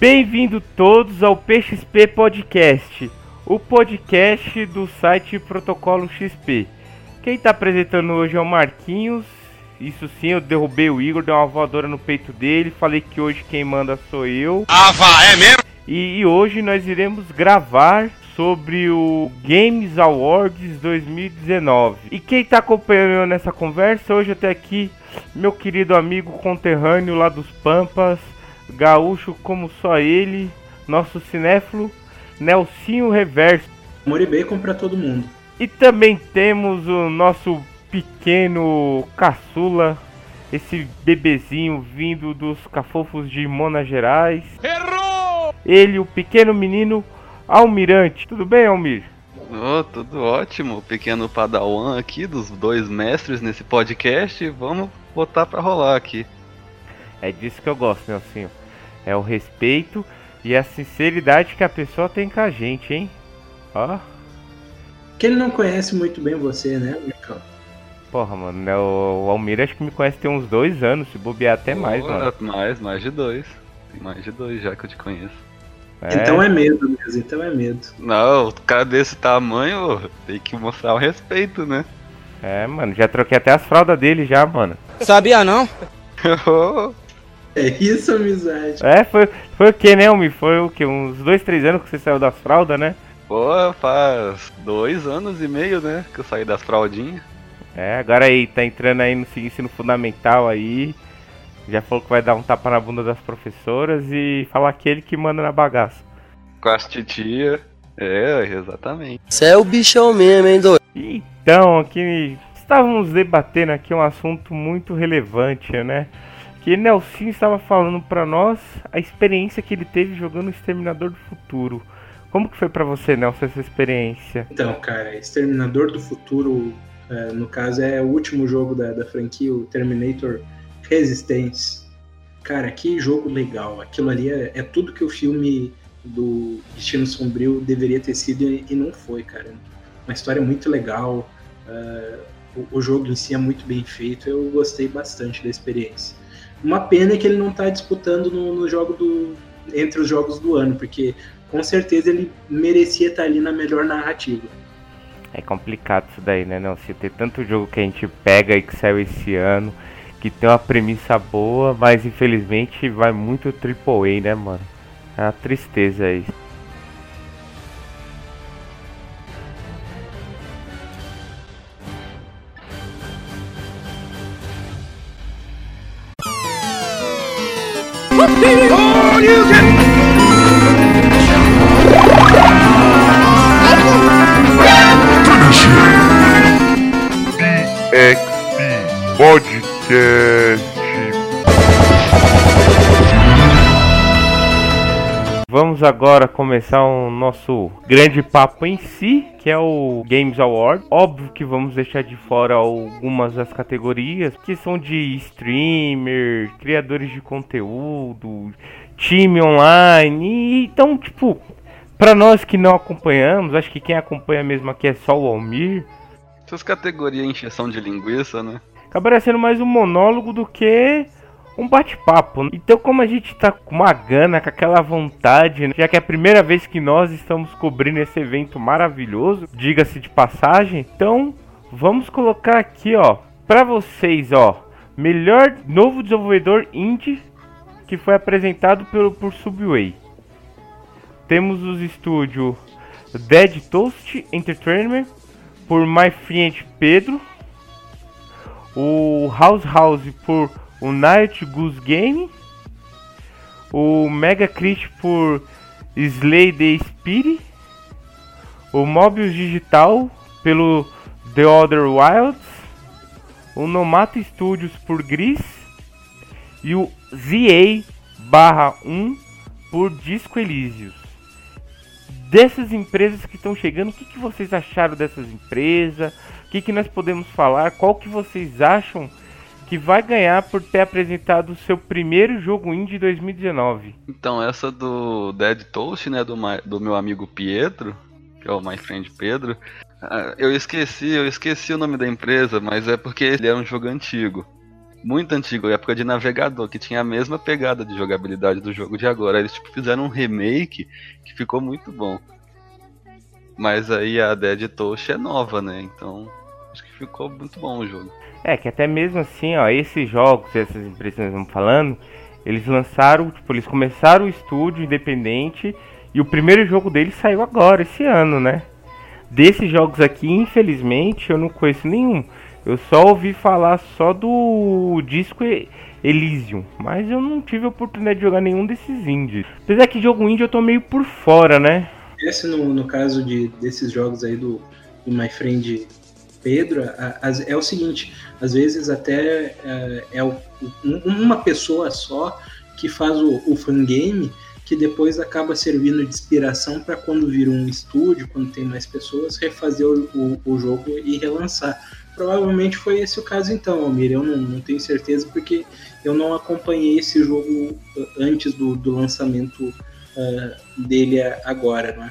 Bem-vindo todos ao PXP Podcast, o podcast do site Protocolo XP. Quem está apresentando hoje é o Marquinhos. Isso sim, eu derrubei o Igor, dei uma voadora no peito dele. Falei que hoje quem manda sou eu. Ah, vá, é mesmo? E, e hoje nós iremos gravar sobre o Games Awards 2019. E quem está acompanhando nessa conversa, hoje até aqui, meu querido amigo conterrâneo lá dos Pampas, gaúcho como só ele, nosso cinéfilo, Nelsinho Reverso. Amor e bacon pra todo mundo. E também temos o nosso pequeno caçula, esse bebezinho vindo dos cafofos de Minas Gerais. Errou! Ele, o pequeno menino Almirante. Tudo bem, Almir? Oh, tudo ótimo, pequeno padawan aqui dos dois mestres nesse podcast. Vamos botar pra rolar aqui. É disso que eu gosto, Nelsinho. É o respeito e a sinceridade que a pessoa tem com a gente, hein? Ó. Que ele não conhece muito bem você, né, Mircão? Porra, mano, né, o Almir acho que me conhece tem uns dois anos, se bobear até mais, Oh, mano. Mais, mais de dois. Tem mais de dois já que eu te conheço. Então é medo mesmo, então é medo. Não, o cara desse tamanho tem que mostrar o respeito, né? É, mano, já troquei até as fraldas dele já, mano. Sabia não? É isso, amizade. É, foi, foi o que, né, Almir? Foi o que? Uns dois, três anos que você saiu das fraldas, né? Pô, faz dois anos e meio, né? Que eu saí das fraldinhas. É, agora aí, tá entrando aí no ensino fundamental aí. Já falou que vai dar um tapa na bunda das professoras e falar que ele que manda na bagaça. Com as titia. É, exatamente. Cê é o bichão mesmo, hein, doido? Então, aqui estávamos debatendo aqui um assunto muito relevante, né? Que Nelson estava falando pra nós a experiência que ele teve jogando Exterminador do Futuro. Como que foi pra você, Nelson, essa experiência? Então, cara, Exterminador do Futuro, é, no caso, é o último jogo da, da franquia, o Terminator Resistance. Cara, que jogo legal. Aquilo ali é, é tudo que o filme do Destino Sombrio deveria ter sido e, e não foi, cara. Uma história muito legal. é, o, o jogo em si é muito bem feito. Eu gostei bastante da experiência. Uma pena que ele não tá disputando no, no jogo do. entre os jogos do ano, porque com certeza ele merecia estar ali na melhor narrativa. É complicado isso daí, né, Nelson? Ter tanto jogo que a gente pega aí que saiu esse ano, que tem uma premissa boa, mas infelizmente vai muito AAA, né, mano? É uma tristeza aí. XP Podcast. Vamos agora começar o nosso grande papo em si, que é o Games Award. Óbvio que vamos deixar de fora algumas das categorias que são de streamer, criadores de conteúdo, time online. E, então, tipo, pra nós que não acompanhamos, acho que quem acompanha mesmo aqui é só o Almir. Essas categorias encheção de linguiça, né? acabaria sendo mais um monólogo do que um bate-papo. Então, como a gente tá com uma gana, com aquela vontade, né? já que é a primeira vez que nós estamos cobrindo esse evento maravilhoso, diga-se de passagem, então vamos colocar aqui, ó, pra vocês, ó, melhor novo desenvolvedor indie que foi apresentado pelo por Subway. Temos os estúdios Dead Toast Entertainment por My Friend Pedro, o House House por o Night Goose Game, o Mega Crit por Slay the Spirit, o Mobius Digital pelo The Other Wilds, o Nomata Studios por Gris e o ZA barra 1 por Disco Elysius. Dessas empresas que estão chegando, o que, que vocês acharam dessas empresas? O que, que nós podemos falar? Qual que vocês acham que vai ganhar por ter apresentado o seu primeiro jogo indie 2019? Então, essa do Dead Toast, né, do, do meu amigo Pietro, que é o My Friend Pedro, ah, eu esqueci, eu esqueci o nome da empresa, mas é porque ele é um jogo antigo. muito antigo, época de navegador, que tinha a mesma pegada de jogabilidade do jogo de agora. Eles tipo, fizeram um remake que ficou muito bom. Mas aí a Dead Touch é nova, né? Então ficou muito bom o jogo. É, que até mesmo assim, ó, esses jogos, essas empresas que nós estamos falando, eles lançaram, tipo, eles começaram o estúdio independente e o primeiro jogo deles saiu agora, esse ano, né? Desses jogos aqui, infelizmente, eu não conheço nenhum. Eu só ouvi falar só do disco Elysium, mas eu não tive a oportunidade de jogar nenhum desses indies. Apesar que jogo indie eu tô meio por fora, né? Esse no, no caso de, desses jogos aí do, do My Friend Pedro, é o seguinte, às vezes até é, é um, uma pessoa só que faz o, fangame que depois acaba servindo de inspiração para quando vira um estúdio, quando tem mais pessoas, refazer o, jogo e relançar. Provavelmente foi esse o caso então, Almir. Eu não, tenho certeza porque eu não acompanhei esse jogo antes do, do lançamento uh, dele agora. Né?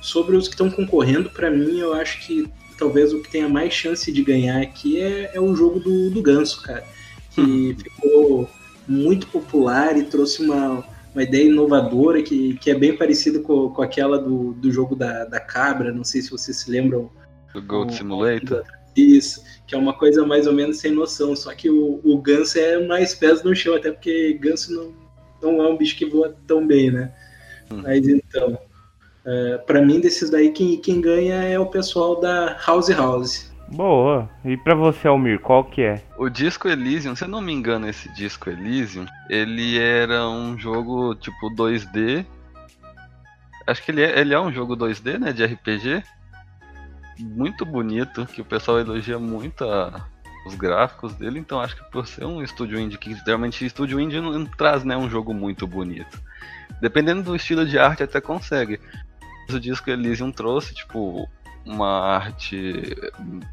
Sobre os que estão concorrendo, para mim, eu acho que talvez o que tenha mais chance de ganhar aqui é, é o jogo do, do Ganso, cara. Que hum. ficou muito popular e trouxe uma, uma ideia inovadora que, que é bem parecida com, com aquela do, do jogo da, da cabra. Não sei se vocês se lembram. Do Gold Simulator? Isso, que é uma coisa mais ou menos sem noção. Só que o, o ganso é mais pés no chão, até porque ganso não, não é um bicho que voa tão bem, né? Hum. Mas então, é, para mim, desses daí, quem, quem ganha é o pessoal da House House. Boa. E para você, Almir, qual que é? O Disco Elysium, se eu não me engano, esse Disco Elysium, ele era um jogo tipo 2D. Acho que ele é, ele é um jogo 2D, né, de RPG. Muito bonito, que o pessoal elogia muito a, os gráficos dele, então acho que por ser um estúdio indie, que geralmente estúdio indie não, não traz né, um jogo muito bonito. Dependendo do estilo de arte até consegue. O disco Elysium trouxe, tipo, uma arte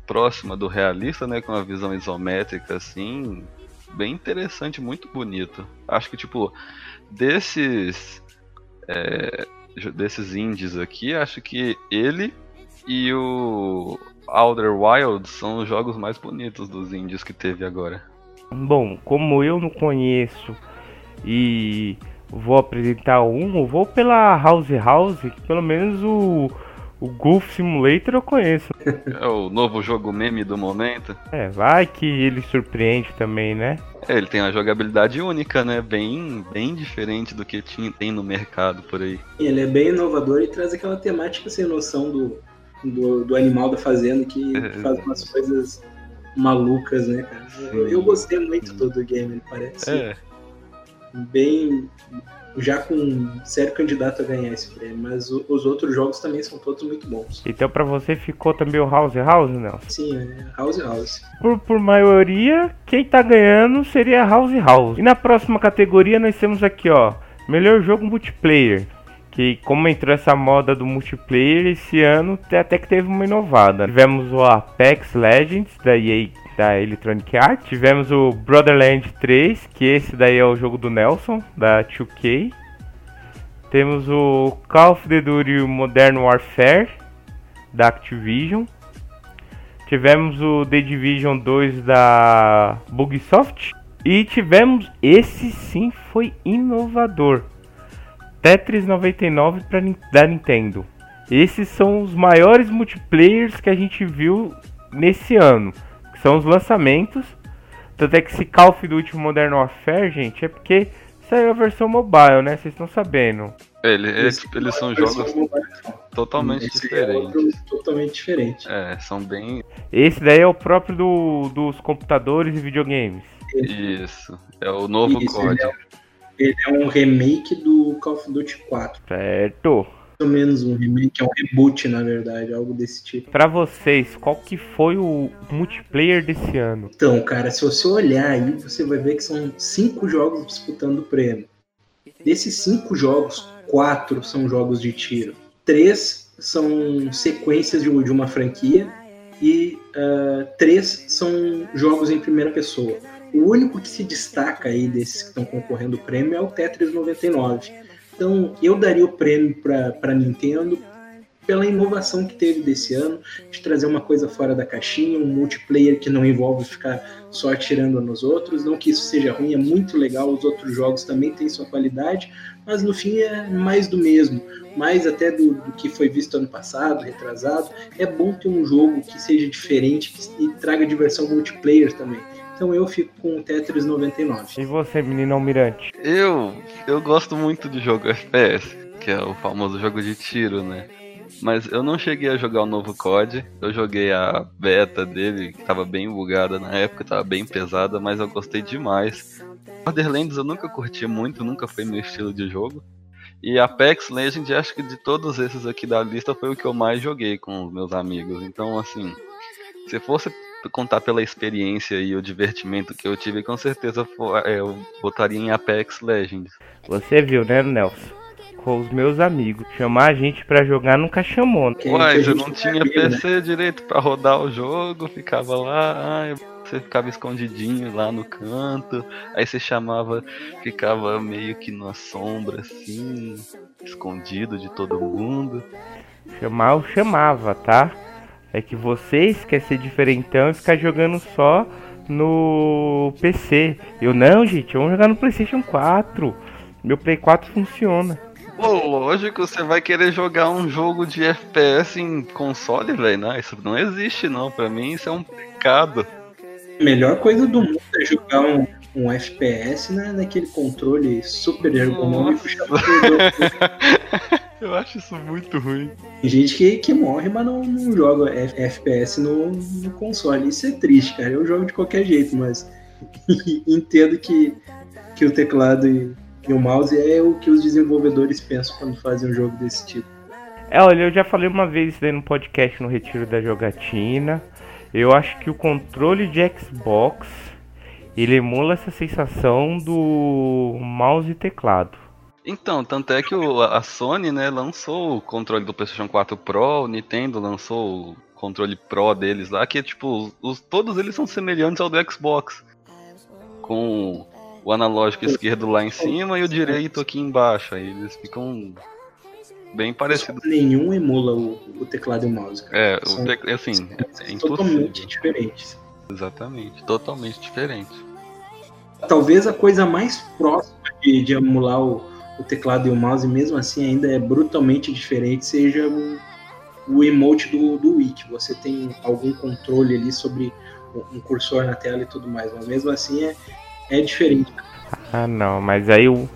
próxima do realista, né, com uma visão isométrica assim, bem interessante, muito bonito. Acho que tipo desses é, desses indies aqui, acho que ele e o Outer Wilds são os jogos mais bonitos dos indies que teve agora. Bom, como eu não conheço e vou apresentar um, eu vou pela House House, que pelo menos o o Golf Simulator eu conheço. É o novo jogo meme do momento. É, vai que ele surpreende também, né? É, ele tem uma jogabilidade única, né? Bem, bem diferente do que tinha, tem no mercado por aí. Ele é bem inovador e traz aquela temática sem noção do, do, do animal da fazenda que é. faz umas coisas malucas, né, cara? Eu, eu, gostei muito do, do game, ele parece é. Bem já com um sério candidato a ganhar esse prêmio, mas os outros jogos também são todos muito bons. Então para você ficou também o House House, não? Sim, é House House. Por, por maioria, quem tá ganhando seria House House. E na próxima categoria nós temos aqui, ó, melhor jogo multiplayer. Que como entrou essa moda do multiplayer esse ano, até que teve uma inovada. Tivemos o Apex Legends da EA da Electronic Arts. Tivemos o Brotherland 3, que esse daí é o jogo do Nelson, da 2K. Temos o Call of Duty Modern Warfare, da Activision. Tivemos o The Division 2 da Bugsoft. E tivemos, esse sim foi inovador, Tetris 99 pra, da Nintendo. Esses são os maiores multiplayers que a gente viu nesse ano são os lançamentos. Tanto é que esse Call of Duty Modern Warfare, gente, é porque saiu a versão mobile, né? Vocês estão sabendo. Ele, eles, eles são jogos totalmente Esse diferentes. É totalmente diferente. É, são bem. Esse daí é o próprio do, dos computadores e videogames. Isso, é o novo Isso, código. Ele é, ele é um remake do Call of Duty 4. Certo ou menos um remake, é um reboot, na verdade, algo desse tipo. Para vocês, qual que foi o multiplayer desse ano? Então, cara, se você olhar aí, você vai ver que são cinco jogos disputando o prêmio. Desses cinco jogos, quatro são jogos de tiro, três são sequências de uma franquia e uh, três são jogos em primeira pessoa. O único que se destaca aí desses que estão concorrendo ao prêmio é o Tetris 99 então, eu daria o prêmio para Nintendo pela inovação que teve desse ano, de trazer uma coisa fora da caixinha, um multiplayer que não envolve ficar só atirando nos outros. Não que isso seja ruim, é muito legal, os outros jogos também têm sua qualidade, mas no fim é mais do mesmo, mais até do, do que foi visto ano passado, retrasado. É bom ter um jogo que seja diferente que, e traga diversão multiplayer também. Então eu fico com o Tetris 99. E você, menino almirante? Eu, eu gosto muito de jogo FPS, que é o famoso jogo de tiro, né? Mas eu não cheguei a jogar o novo COD. Eu joguei a beta dele, que tava bem bugada na época, tava bem pesada, mas eu gostei demais. Borderlands eu nunca curti muito, nunca foi meu estilo de jogo. E Apex Legends, acho que de todos esses aqui da lista foi o que eu mais joguei com os meus amigos. Então, assim, se fosse contar pela experiência e o divertimento que eu tive, com certeza eu botaria em Apex Legends. Você viu, né, Nelson? com os meus amigos. Chamar a gente para jogar nunca chamou. Né? Uai, eu não tinha PC né? direito para rodar o jogo, ficava lá, ai, você ficava escondidinho lá no canto, aí você chamava, ficava meio que na sombra assim, escondido de todo mundo. Chamar eu chamava, tá? É que vocês querem ser diferentão e ficar jogando só no PC. Eu não, gente, vamos jogar no PlayStation 4. Meu Play 4 funciona. Pô, lógico, você vai querer jogar um jogo de FPS em console, velho? Não, isso não existe, não. Pra mim, isso é um pecado. A melhor coisa do mundo é jogar um, um FPS né, naquele controle super ergonômico Eu acho isso muito ruim. Tem gente que, que morre, mas não, não joga FPS no, no console. Isso é triste, cara. Eu jogo de qualquer jeito, mas entendo que, que o teclado e e o mouse é o que os desenvolvedores pensam quando fazem um jogo desse tipo. É, olha, eu já falei uma vez isso no podcast no Retiro da Jogatina. Eu acho que o controle de Xbox ele emula essa sensação do mouse e teclado. Então, tanto é que o, a Sony, né, lançou o controle do PlayStation 4 Pro, o Nintendo lançou o controle Pro deles lá, que tipo, os, todos eles são semelhantes ao do Xbox. Com o analógico esquerdo lá em cima e o direito aqui embaixo. Aí eles ficam bem parecidos. Nenhum emula o, o teclado e o mouse. Cara. É, o te... assim, é, é totalmente diferentes. Exatamente, totalmente diferente. Talvez a coisa mais próxima de, de emular o, o, teclado e o mouse, mesmo assim ainda é brutalmente diferente, seja o, o emote do, do que você tem algum controle ali sobre um cursor na tela e tudo mais, mas mesmo assim é, é diferente. Ah, não, mas aí o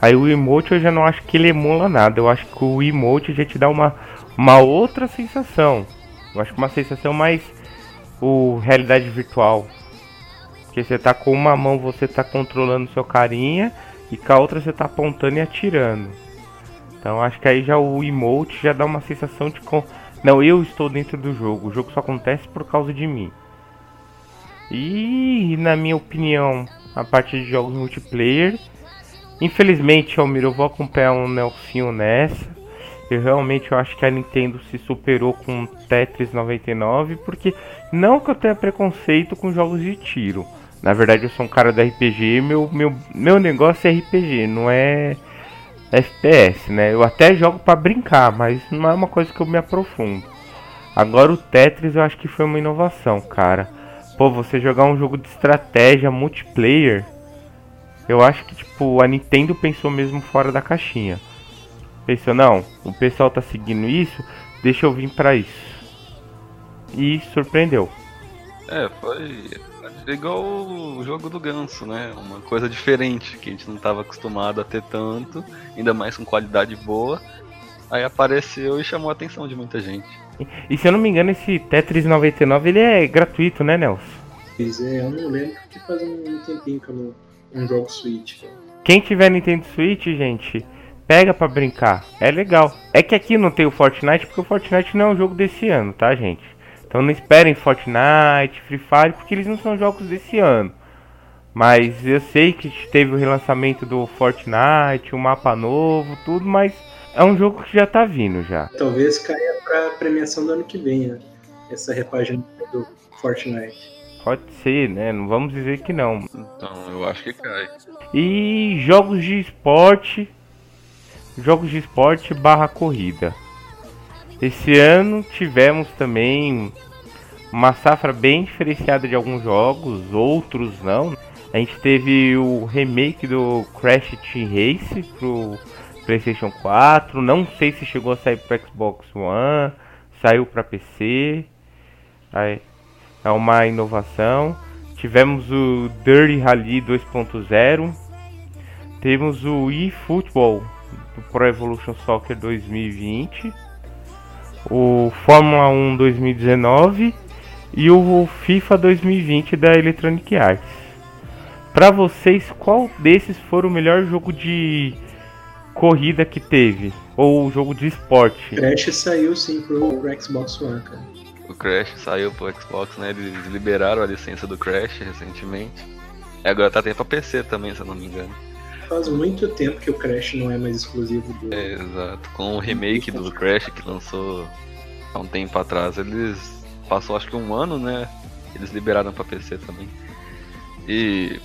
aí o emote eu já não acho que ele emula nada. Eu acho que o emote já te dá uma uma outra sensação. Eu acho que uma sensação mais o realidade virtual. Porque você tá com uma mão, você tá controlando seu carinha e com a outra você tá apontando e atirando. Então acho que aí já o emote já dá uma sensação de com não, eu estou dentro do jogo. O jogo só acontece por causa de mim. E na minha opinião, a parte de jogos multiplayer. Infelizmente, Almir, eu vou acompanhar um Nelsinho nessa. Eu realmente eu acho que a Nintendo se superou com Tetris 99, porque não que eu tenha preconceito com jogos de tiro. Na verdade, eu sou um cara da RPG, meu, meu, meu negócio é RPG, não é FPS, né? Eu até jogo para brincar, mas não é uma coisa que eu me aprofundo. Agora o Tetris eu acho que foi uma inovação, cara pô, você jogar um jogo de estratégia multiplayer, eu acho que tipo a Nintendo pensou mesmo fora da caixinha. Pensou, não, o pessoal tá seguindo isso, deixa eu vir para isso. E surpreendeu. É, foi igual o jogo do ganso, né? Uma coisa diferente que a gente não estava acostumado a ter tanto, ainda mais com qualidade boa. Aí apareceu e chamou a atenção de muita gente. E se eu não me engano, esse Tetris 99 ele é gratuito, né, Nelson? Pois é, eu não lembro porque faz um tempinho que eu não, não jogo Switch. Quem tiver Nintendo Switch, gente, pega para brincar. É legal. É que aqui não tem o Fortnite porque o Fortnite não é um jogo desse ano, tá, gente? Então não esperem Fortnite, Free Fire, porque eles não são jogos desse ano. Mas eu sei que teve o relançamento do Fortnite, o um mapa novo, tudo, mas é um jogo que já tá vindo já. Talvez caia pra premiação do ano que vem, né? Essa repagem do Fortnite. Pode ser, né? Não vamos dizer que não. Então, eu acho que cai. E jogos de esporte. Jogos de esporte barra corrida. Esse ano tivemos também uma safra bem diferenciada de alguns jogos, outros não. A gente teve o remake do Crash Team Race pro PlayStation 4. Não sei se chegou a sair para Xbox One, saiu para PC. É uma inovação. Tivemos o Dirty Rally 2.0. Temos o eFootball do Pro Evolution Soccer 2020. O Fórmula 1 2019 e o FIFA 2020 da Electronic Arts. Para vocês, qual desses foi o melhor jogo de corrida que teve? Ou jogo de esporte? Crash saiu sim pro, pro Xbox One, cara. O Crash saiu pro Xbox, né? Eles liberaram a licença do Crash recentemente. E agora tá até pra PC também, se eu não me engano. Faz muito tempo que o Crash não é mais exclusivo do. É, exato. Com o remake do Crash que lançou há um tempo atrás, eles. Passou acho que um ano, né? Eles liberaram pra PC também. E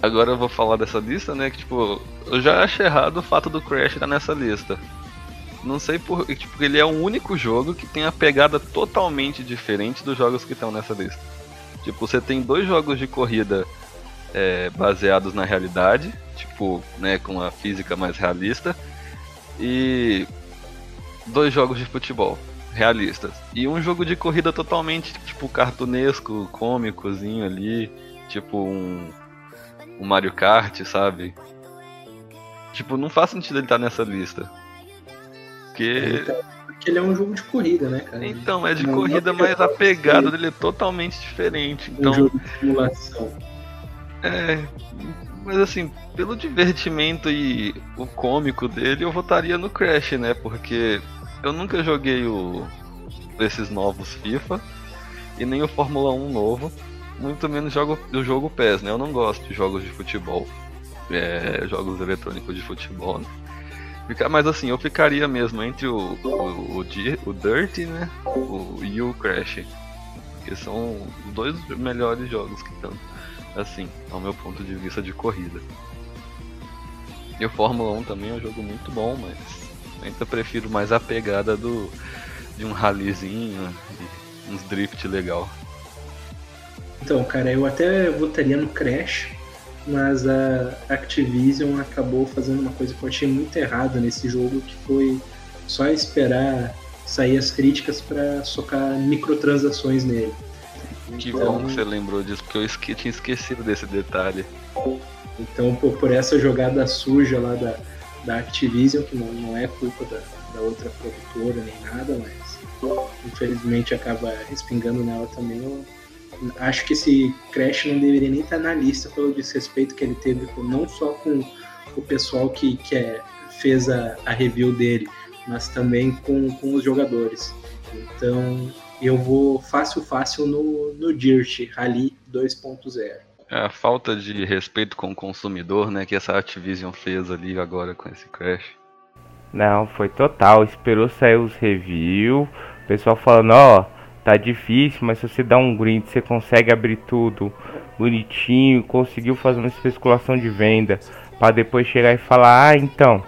agora eu vou falar dessa lista, né? Que tipo, eu já achei errado o fato do Crash estar nessa lista. Não sei por. Tipo, ele é o único jogo que tem a pegada totalmente diferente dos jogos que estão nessa lista. Tipo, você tem dois jogos de corrida é, baseados na realidade, tipo, né, com a física mais realista, e dois jogos de futebol realistas. E um jogo de corrida totalmente, tipo, cartunesco, cômicozinho ali, tipo um, um Mario Kart, sabe? Tipo, não faz sentido ele estar nessa lista. Porque. Porque ele é um jogo de corrida, né, cara? Então, é de não, corrida, não mas a pegada dele é totalmente diferente. Então... Um jogo de simulação. É. Mas assim, pelo divertimento e o cômico dele, eu votaria no Crash, né? Porque eu nunca joguei o desses novos FIFA e nem o Fórmula 1 novo, muito menos jogo o jogo PES, né? Eu não gosto de jogos de futebol, é, jogos eletrônicos de futebol. Né? Mas assim, eu ficaria mesmo entre o, o, o, o Dirt né? O, e o Crash. Que são os dois melhores jogos que estão, assim, ao meu ponto de vista de corrida. E o Fórmula 1 também é um jogo muito bom, mas ainda prefiro mais a pegada do de um rallyzinho e uns drift legal. Então, cara, eu até votaria no Crash, mas a Activision acabou fazendo uma coisa que eu achei muito errada nesse jogo, que foi só esperar sair as críticas para socar microtransações nele. Que então, bom que você lembrou disso, porque eu esque tinha esquecido desse detalhe. Então, por, por, essa jogada suja lá da, da Activision, que não, não é culpa da, da outra produtora nem nada, mas infelizmente acaba respingando nela também, eu acho que esse Crash não deveria nem estar na lista pelo desrespeito que ele teve não só com o pessoal que, que é, fez a, a review dele, mas também com, com os jogadores. Então eu vou fácil, fácil no, no Dirt Rally 2.0. É a falta de respeito com o consumidor, né, que essa Activision fez ali agora com esse Crash. Não, foi total. Esperou sair os reviews. O pessoal falando, ó, oh, tá difícil, mas se você dá um grind, você consegue abrir tudo bonitinho, conseguiu fazer uma especulação de venda para depois chegar e falar: "Ah, então,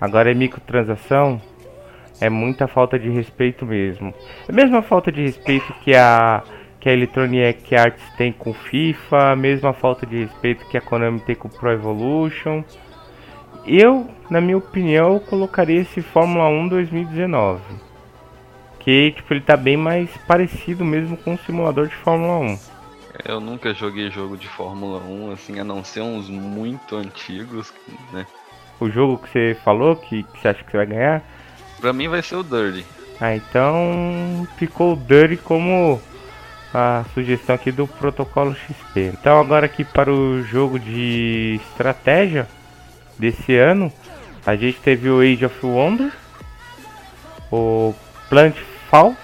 agora é microtransação". É muita falta de respeito mesmo. É a mesma falta de respeito que a que a Electronic Arts tem com FIFA, a mesma falta de respeito que a Konami tem com o Pro Evolution. Eu, na minha opinião, colocaria esse Fórmula 1 2019 que tipo, ele tá bem mais parecido mesmo com o simulador de Fórmula 1. Eu nunca joguei jogo de Fórmula 1, assim, a não ser uns muito antigos, né? O jogo que você falou, que, que você acha que você vai ganhar? Pra mim vai ser o Dirty. Ah, então ficou o Dirty como a sugestão aqui do protocolo XP. Então agora aqui para o jogo de estratégia desse ano, a gente teve o Age of Wonder, o Plant Fall.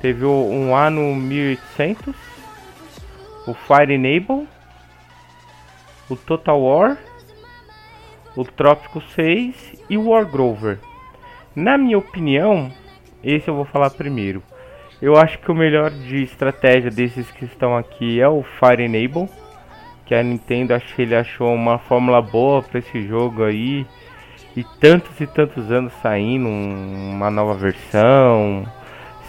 Teve um ano 1800. O Fire Enable. O Total War. O Trópico 6 e o War Grover. Na minha opinião, esse eu vou falar primeiro. Eu acho que o melhor de estratégia desses que estão aqui é o Fire Enable. Que a Nintendo acho que ele achou uma fórmula boa para esse jogo aí. e tantos e tantos anos saindo uma nova versão,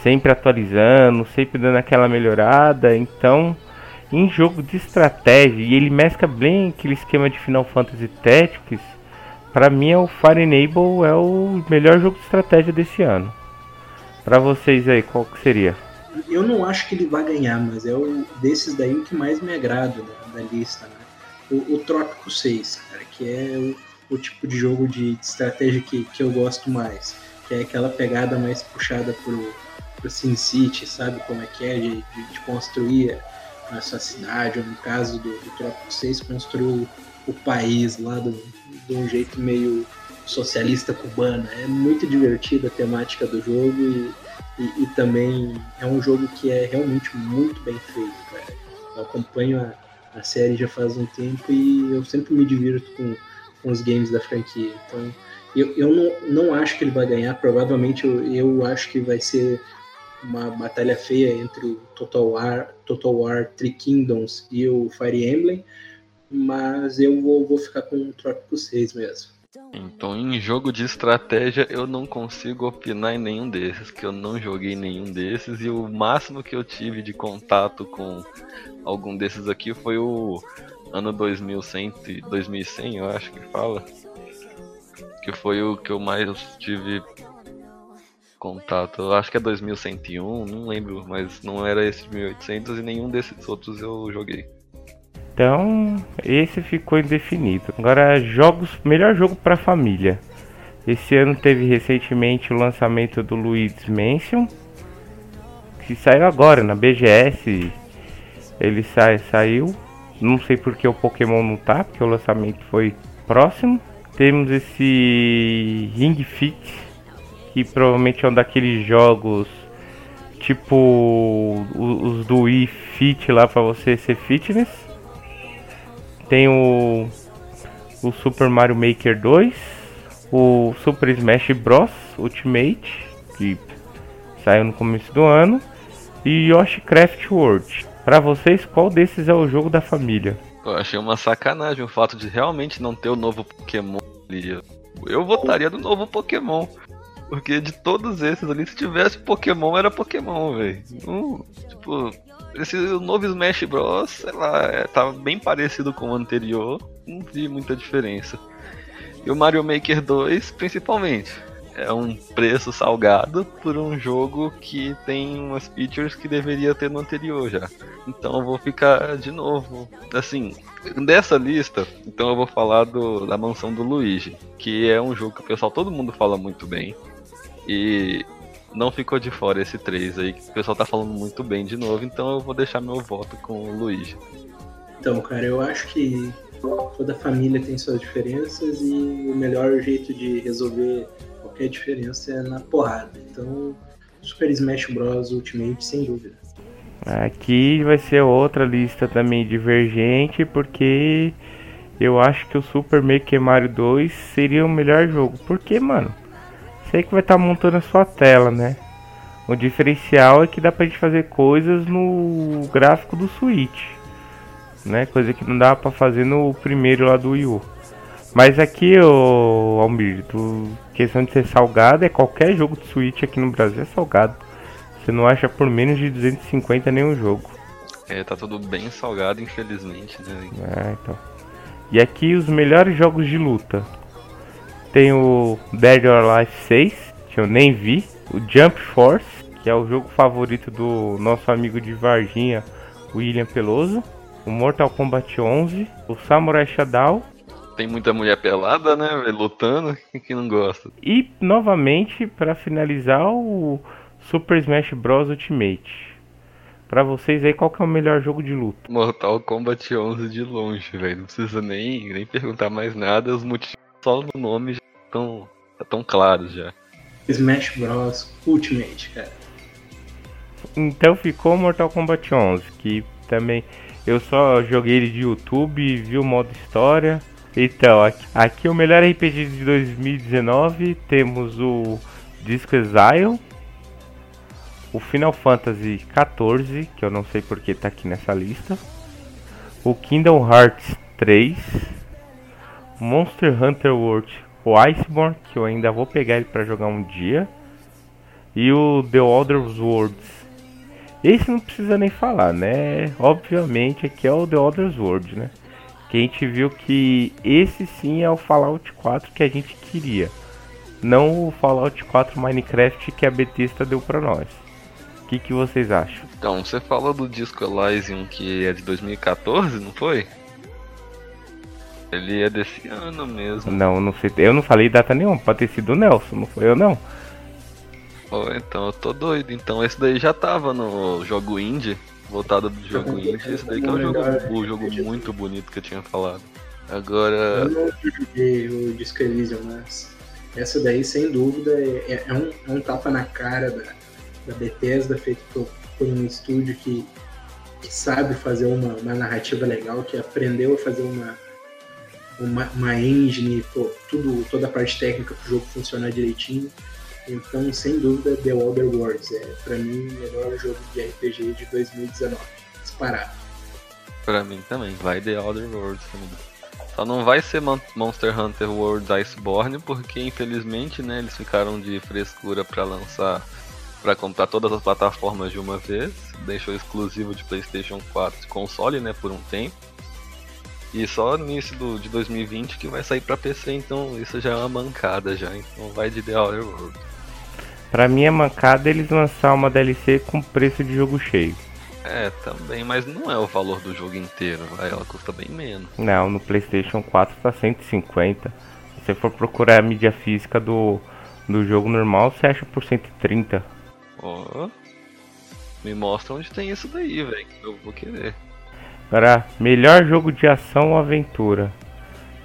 sempre atualizando, sempre dando aquela melhorada. Então, em jogo de estratégia, e ele mescla bem aquele esquema de Final Fantasy Tactics, para mim é o Fire Enable é o melhor jogo de estratégia desse ano. Para vocês aí, qual que seria? Eu não acho que ele vai ganhar, mas é o desses daí o que mais me agrada da, da lista, né? O, o Trópico 6, cara, que é o o tipo de jogo de, de estratégia que, que eu gosto mais. Que é aquela pegada mais puxada pro, pro SimCity, sabe como é que é? De, de, de construir a sua cidade, ou no caso do, do Trópico 6, construir o, o país lá do, de um jeito meio socialista cubana. É muito divertida a temática do jogo e, e, e, também é um jogo que é realmente muito bem feito, cara. Eu acompanho a, a série já faz um tempo e eu sempre me divirto com com os games da franquia. Então, eu, eu não, não acho que ele vai ganhar. Provavelmente eu, eu acho que vai ser uma batalha feia entre o Total War, Total War Three Kingdoms e o Fire Emblem, mas eu vou, vou ficar com o Trópico 6 mesmo. Então, em jogo de estratégia, eu não consigo opinar em nenhum desses, que eu não joguei nenhum desses, e o máximo que eu tive de contato com algum desses aqui foi o ano 2100, 2100 eu acho que fala. Que foi o que eu mais tive contato. Eu acho que é 2101, não lembro, mas não era esse de 1800 e nenhum desses outros eu joguei. Então, esse ficou indefinido. Agora, jogos, melhor jogo para família. Esse ano teve recentemente o lançamento do Luigi's Mansion, que saiu agora na BGS. Ele sai, saiu não sei porque o Pokémon não tá, porque o lançamento foi próximo. Temos esse Ring Fit, que provavelmente é um daqueles jogos tipo os do Wii Fit lá para você ser fitness. Tem o, o Super Mario Maker 2, o Super Smash Bros Ultimate, que saiu no começo do ano, e Yoshi Craft World. Para vocês, qual desses é o jogo da família? Eu achei uma sacanagem o fato de realmente não ter o novo Pokémon ali. Eu votaria no novo Pokémon. Porque de todos esses ali, se tivesse Pokémon, era Pokémon, velho. Tipo, esse novo Smash Bros, sei lá, é, tá bem parecido com o anterior. Não vi muita diferença. E o Mario Maker 2, principalmente é um preço salgado por um jogo que tem umas features que deveria ter no anterior já. Então eu vou ficar de novo. Assim, dessa lista, então eu vou falar do, da mansão do Luigi, que é um jogo que o pessoal, todo mundo fala muito bem. E não ficou de fora esse 3 aí, que o pessoal tá falando muito bem de novo, então eu vou deixar meu voto com o Luigi. Então, cara, eu acho que toda família tem suas diferenças e o melhor jeito de resolver qualquer diferença é na porrada. Então, Super Smash Bros. Ultimate, sem dúvida. Aqui vai ser outra lista também divergente, porque eu acho que o Super Maker Mario 2 seria o melhor jogo. Porque, mano, sei que vai estar tá montando a sua tela, né? O diferencial é que dá pra gente fazer coisas no gráfico do Switch, né? Coisa que não dá pra fazer no primeiro lá do Wii U. Mas aqui, ô Almir, tu, questão de ser salgado, é qualquer jogo de Switch aqui no Brasil é salgado. Você não acha por menos de 250 nenhum jogo. É, tá tudo bem salgado, infelizmente, né? É, então. E aqui os melhores jogos de luta. Tem o Dead or Alive 6, que eu nem vi. O Jump Force, que é o jogo favorito do nosso amigo de Varginha, William Peloso. O Mortal Kombat 11, o Samurai Shadow tem muita mulher pelada, né, lutando, que não gosta. E novamente, para finalizar, o Super Smash Bros Ultimate. Pra vocês aí, qual que é o melhor jogo de luta? Mortal Kombat 11 de longe, velho. Não precisa nem, nem perguntar mais nada, os motivos só no nome já estão tão claros já. Smash Bros Ultimate, cara. Então ficou Mortal Kombat 11, que também eu só joguei ele de YouTube, vi o modo história, então, aqui, aqui o melhor RPG de 2019 temos o Disco Exile, o Final Fantasy XIV, que eu não sei porque tá aqui nessa lista, o Kingdom Hearts 3, Monster Hunter World o Iceborne, que eu ainda vou pegar ele para jogar um dia, e o The Elder Worlds. Esse não precisa nem falar, né? Obviamente aqui é o The Elder Worlds, né? Que a gente viu que esse sim é o Fallout 4 que a gente queria. Não o Fallout 4 Minecraft que a Bethesda deu pra nós. O que, que vocês acham? Então, você falou do disco Elysium que é de 2014, não foi? Ele é desse ano mesmo. Não, não sei. Eu não falei data nenhuma. Pode ter sido o Nelson, não foi eu não. Oh, então eu tô doido. Então esse daí já tava no jogo indie, voltado do jogo indie. Esse daí que é um jogo, o jogo muito bonito que eu tinha falado. Agora. Eu não joguei o Disco Elysium, mas essa daí, sem dúvida, é, é, um, é um tapa na cara da, da Bethesda, feito por, por um estúdio que, que sabe fazer uma, uma narrativa legal, que aprendeu a fazer uma, uma, uma engine, pô, tudo, toda a parte técnica para o jogo funcionar direitinho. Então, sem dúvida, The Elder Worlds é, para mim, o melhor jogo de RPG de 2019. Disparado. Pra mim também, vai The Elder Worlds também. Só não vai ser Monster Hunter World Iceborne, porque infelizmente, né, eles ficaram de frescura para lançar, para comprar todas as plataformas de uma vez, deixou exclusivo de PlayStation 4 console, né, por um tempo. E só no início do, de 2020 que vai sair para PC, então isso já é uma mancada já, então vai de The Outer World. Pra mim é mancada eles lançar uma DLC com preço de jogo cheio. É, também, mas não é o valor do jogo inteiro, ela custa bem menos. Não, no PlayStation 4 tá 150. Se você for procurar a mídia física do, do jogo normal, você acha por 130. Ó, oh, me mostra onde tem isso daí, velho, eu vou querer. Agora, melhor jogo de ação ou aventura.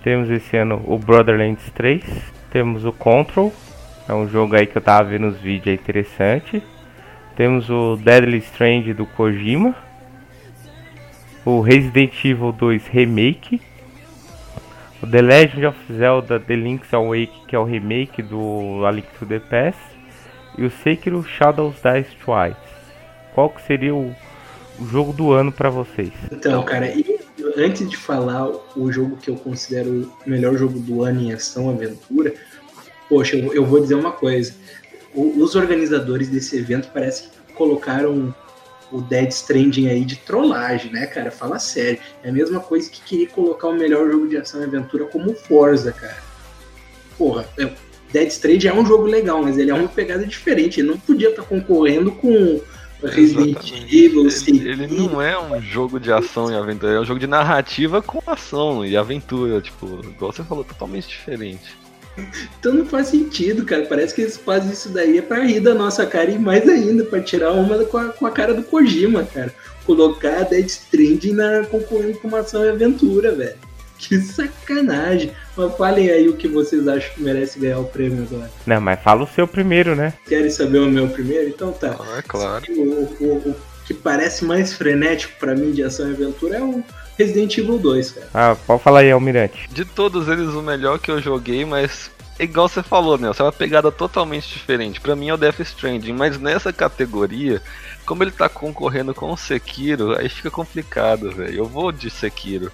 Temos esse ano o Borderlands 3, temos o Control, é um jogo aí que eu tava vendo os vídeos, é interessante. Temos o Deadly Strange do Kojima, o Resident Evil 2 Remake, o The Legend of Zelda The Link's Awake, que é o remake do A Link to the Past, e o Sekiro Shadows Die Twice. Qual que seria o o jogo do ano para vocês? Então, cara, e antes de falar o jogo que eu considero o melhor jogo do ano em ação aventura, poxa, eu, vou dizer uma coisa. Os organizadores desse evento parece que colocaram o Dead Stranding aí de trollagem, né, cara? Fala sério. É a mesma coisa que querer colocar o melhor jogo de ação e aventura como Forza, cara. Porra, é, Dead Stranding é um jogo legal, mas ele é uma pegada diferente. Ele não podia estar tá concorrendo com Resident Evil, ele, ele não é um jogo de ação e aventura, é um jogo de narrativa com ação e aventura, tipo, igual você falou, totalmente diferente. Então não faz sentido, cara. Parece que eles fazem isso daí é pra rir da nossa cara e mais ainda, pra tirar uma com a, com a cara do Kojima, cara. Colocar a Dead Stranding na concorrendo com uma ação e aventura, velho. Que sacanagem. Mas falem aí o que vocês acham que merece ganhar o prêmio agora. Não, mas fala o seu primeiro, né? Querem saber o meu primeiro? Então tá. Ah, é claro. O, o, o que parece mais frenético para mim de ação e aventura é o Resident Evil 2, cara. Ah, pode falar aí, Almirante. De todos eles, o melhor que eu joguei, mas igual você falou, né? É uma pegada totalmente diferente. Para mim é o Death Stranding, mas nessa categoria, como ele tá concorrendo com o Sekiro, aí fica complicado, velho. Eu vou de Sekiro.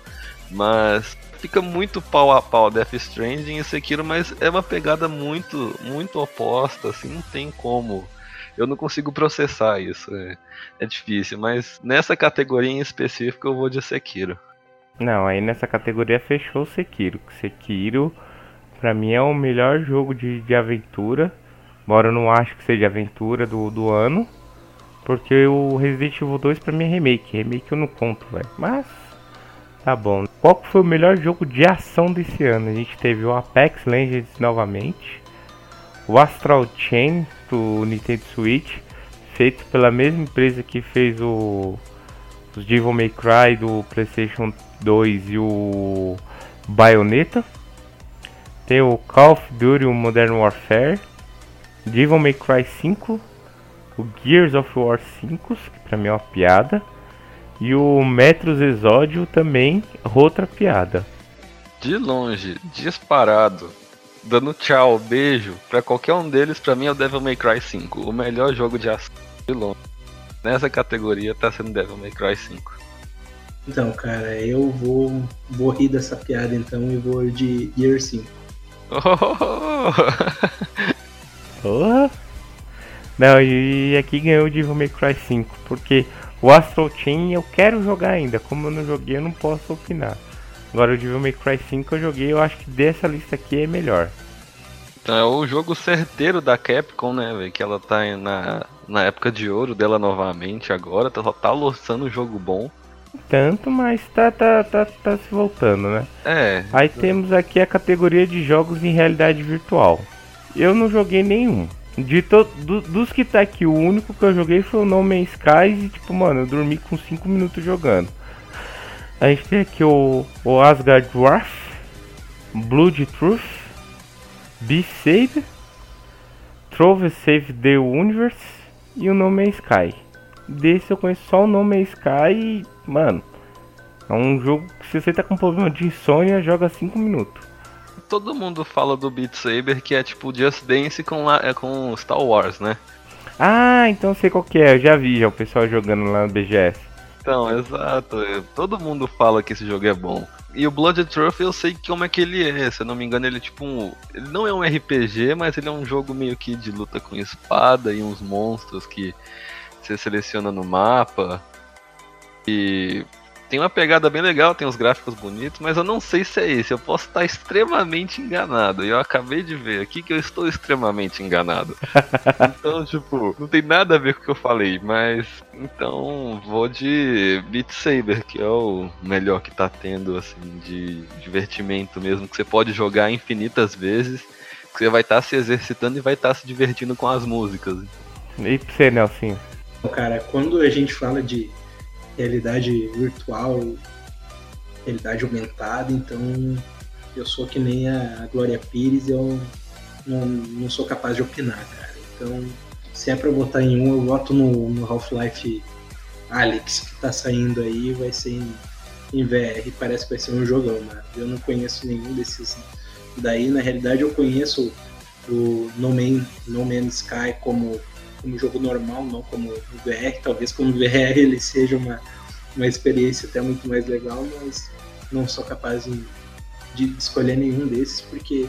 Mas fica muito pau a pau Death Stranding e Sekiro, mas é uma pegada muito, muito oposta, assim, não tem como. Eu não consigo processar isso, é, é difícil, mas nessa categoria em específico eu vou de Sekiro. Não, aí nessa categoria fechou Sekiro. Sekiro, pra mim, é o melhor jogo de, de aventura. Embora eu não acho que seja aventura do, do ano. Porque o Resident Evil 2 pra mim é remake. Remake eu não conto, velho. Mas Tá bom. Qual foi o melhor jogo de ação desse ano? A gente teve o Apex Legends novamente, o Astral Chain do Nintendo Switch, feito pela mesma empresa que fez o os Devil May Cry do PlayStation 2 e o Bayonetta. Tem o Call of Duty o Modern Warfare, Devil May Cry 5, o Gears of War 5, que pra mim é uma piada. E o Metros Exódio também, outra piada. De longe, disparado, dando tchau, beijo, pra qualquer um deles, pra mim é o Devil May Cry 5. O melhor jogo de ação de longe. Nessa categoria tá sendo Devil May Cry 5. Então, cara, eu vou, vou rir dessa piada então e vou de Gear 5. Porra. Não, e aqui ganhou o Devil May Cry 5, porque o Astral Chain eu quero jogar ainda, como eu não joguei eu não posso opinar. Agora o Devil May Cry 5 eu joguei, eu acho que dessa lista aqui é melhor. Então é o jogo certeiro da Capcom, né, velho? Que ela tá na, na época de ouro dela novamente agora, tá- só tá lançando um jogo bom. Tanto, mas tá, tá, tá, tá se voltando, né? É, Aí temos aqui a categoria de jogos em realidade virtual. Eu não joguei nenhum. De to do- dos que tá aqui, o único que eu joguei foi o No Man's Skies e tipo, mano, eu dormi com 5 minutos jogando. A gente tem aqui o, o Asgard Wrath, Blood Truth, Beast Saber, Trove Save the Universe e o No Man's Sky. Desse eu conheço só o No Man's Sky e, mano, é um jogo que se você tá com problema de insônia, joga 5 minutos. Todo mundo fala do Beat Saber que é tipo Just Dance com, é com Star Wars, né? Ah, então sei qual que é, eu já vi já o pessoal jogando lá no BGS. Então, exato. é, Todo mundo fala que esse jogo é bom. E o Blood Trophy eu sei como é que ele é. Se eu não me engano, ele é tipo um. Ele não é um RPG, mas ele é um jogo meio que de luta com espada e uns monstros que você seleciona no mapa. E tem uma pegada bem legal, tem uns gráficos bonitos, mas eu não sei se é esse. Eu posso estar extremamente enganado. E eu acabei de ver aqui que eu estou extremamente enganado. Então, tipo, não tem nada a ver com o que eu falei, mas então vou de Beat Saber, que é o melhor que tá tendo, assim, de divertimento mesmo, que você pode jogar infinitas vezes, que você vai estar se exercitando e vai estar se divertindo com as músicas. E pra você, Nelson? Cara, quando a gente fala de realidade virtual, realidade aumentada, então eu sou que nem a Glória Pires, eu não, não sou capaz de opinar, cara. Então, se é pra botar em um, eu voto no, no Half-Life Alyx, que tá saindo aí, vai ser em, em VR, parece que vai ser um jogão, mano. Eu não conheço nenhum desses daí, na realidade eu conheço o No, Man, no Man's Sky como como jogo normal, não como VR. Talvez como VR ele seja uma, uma experiência até muito mais legal, mas não sou capaz de, de escolher nenhum desses, porque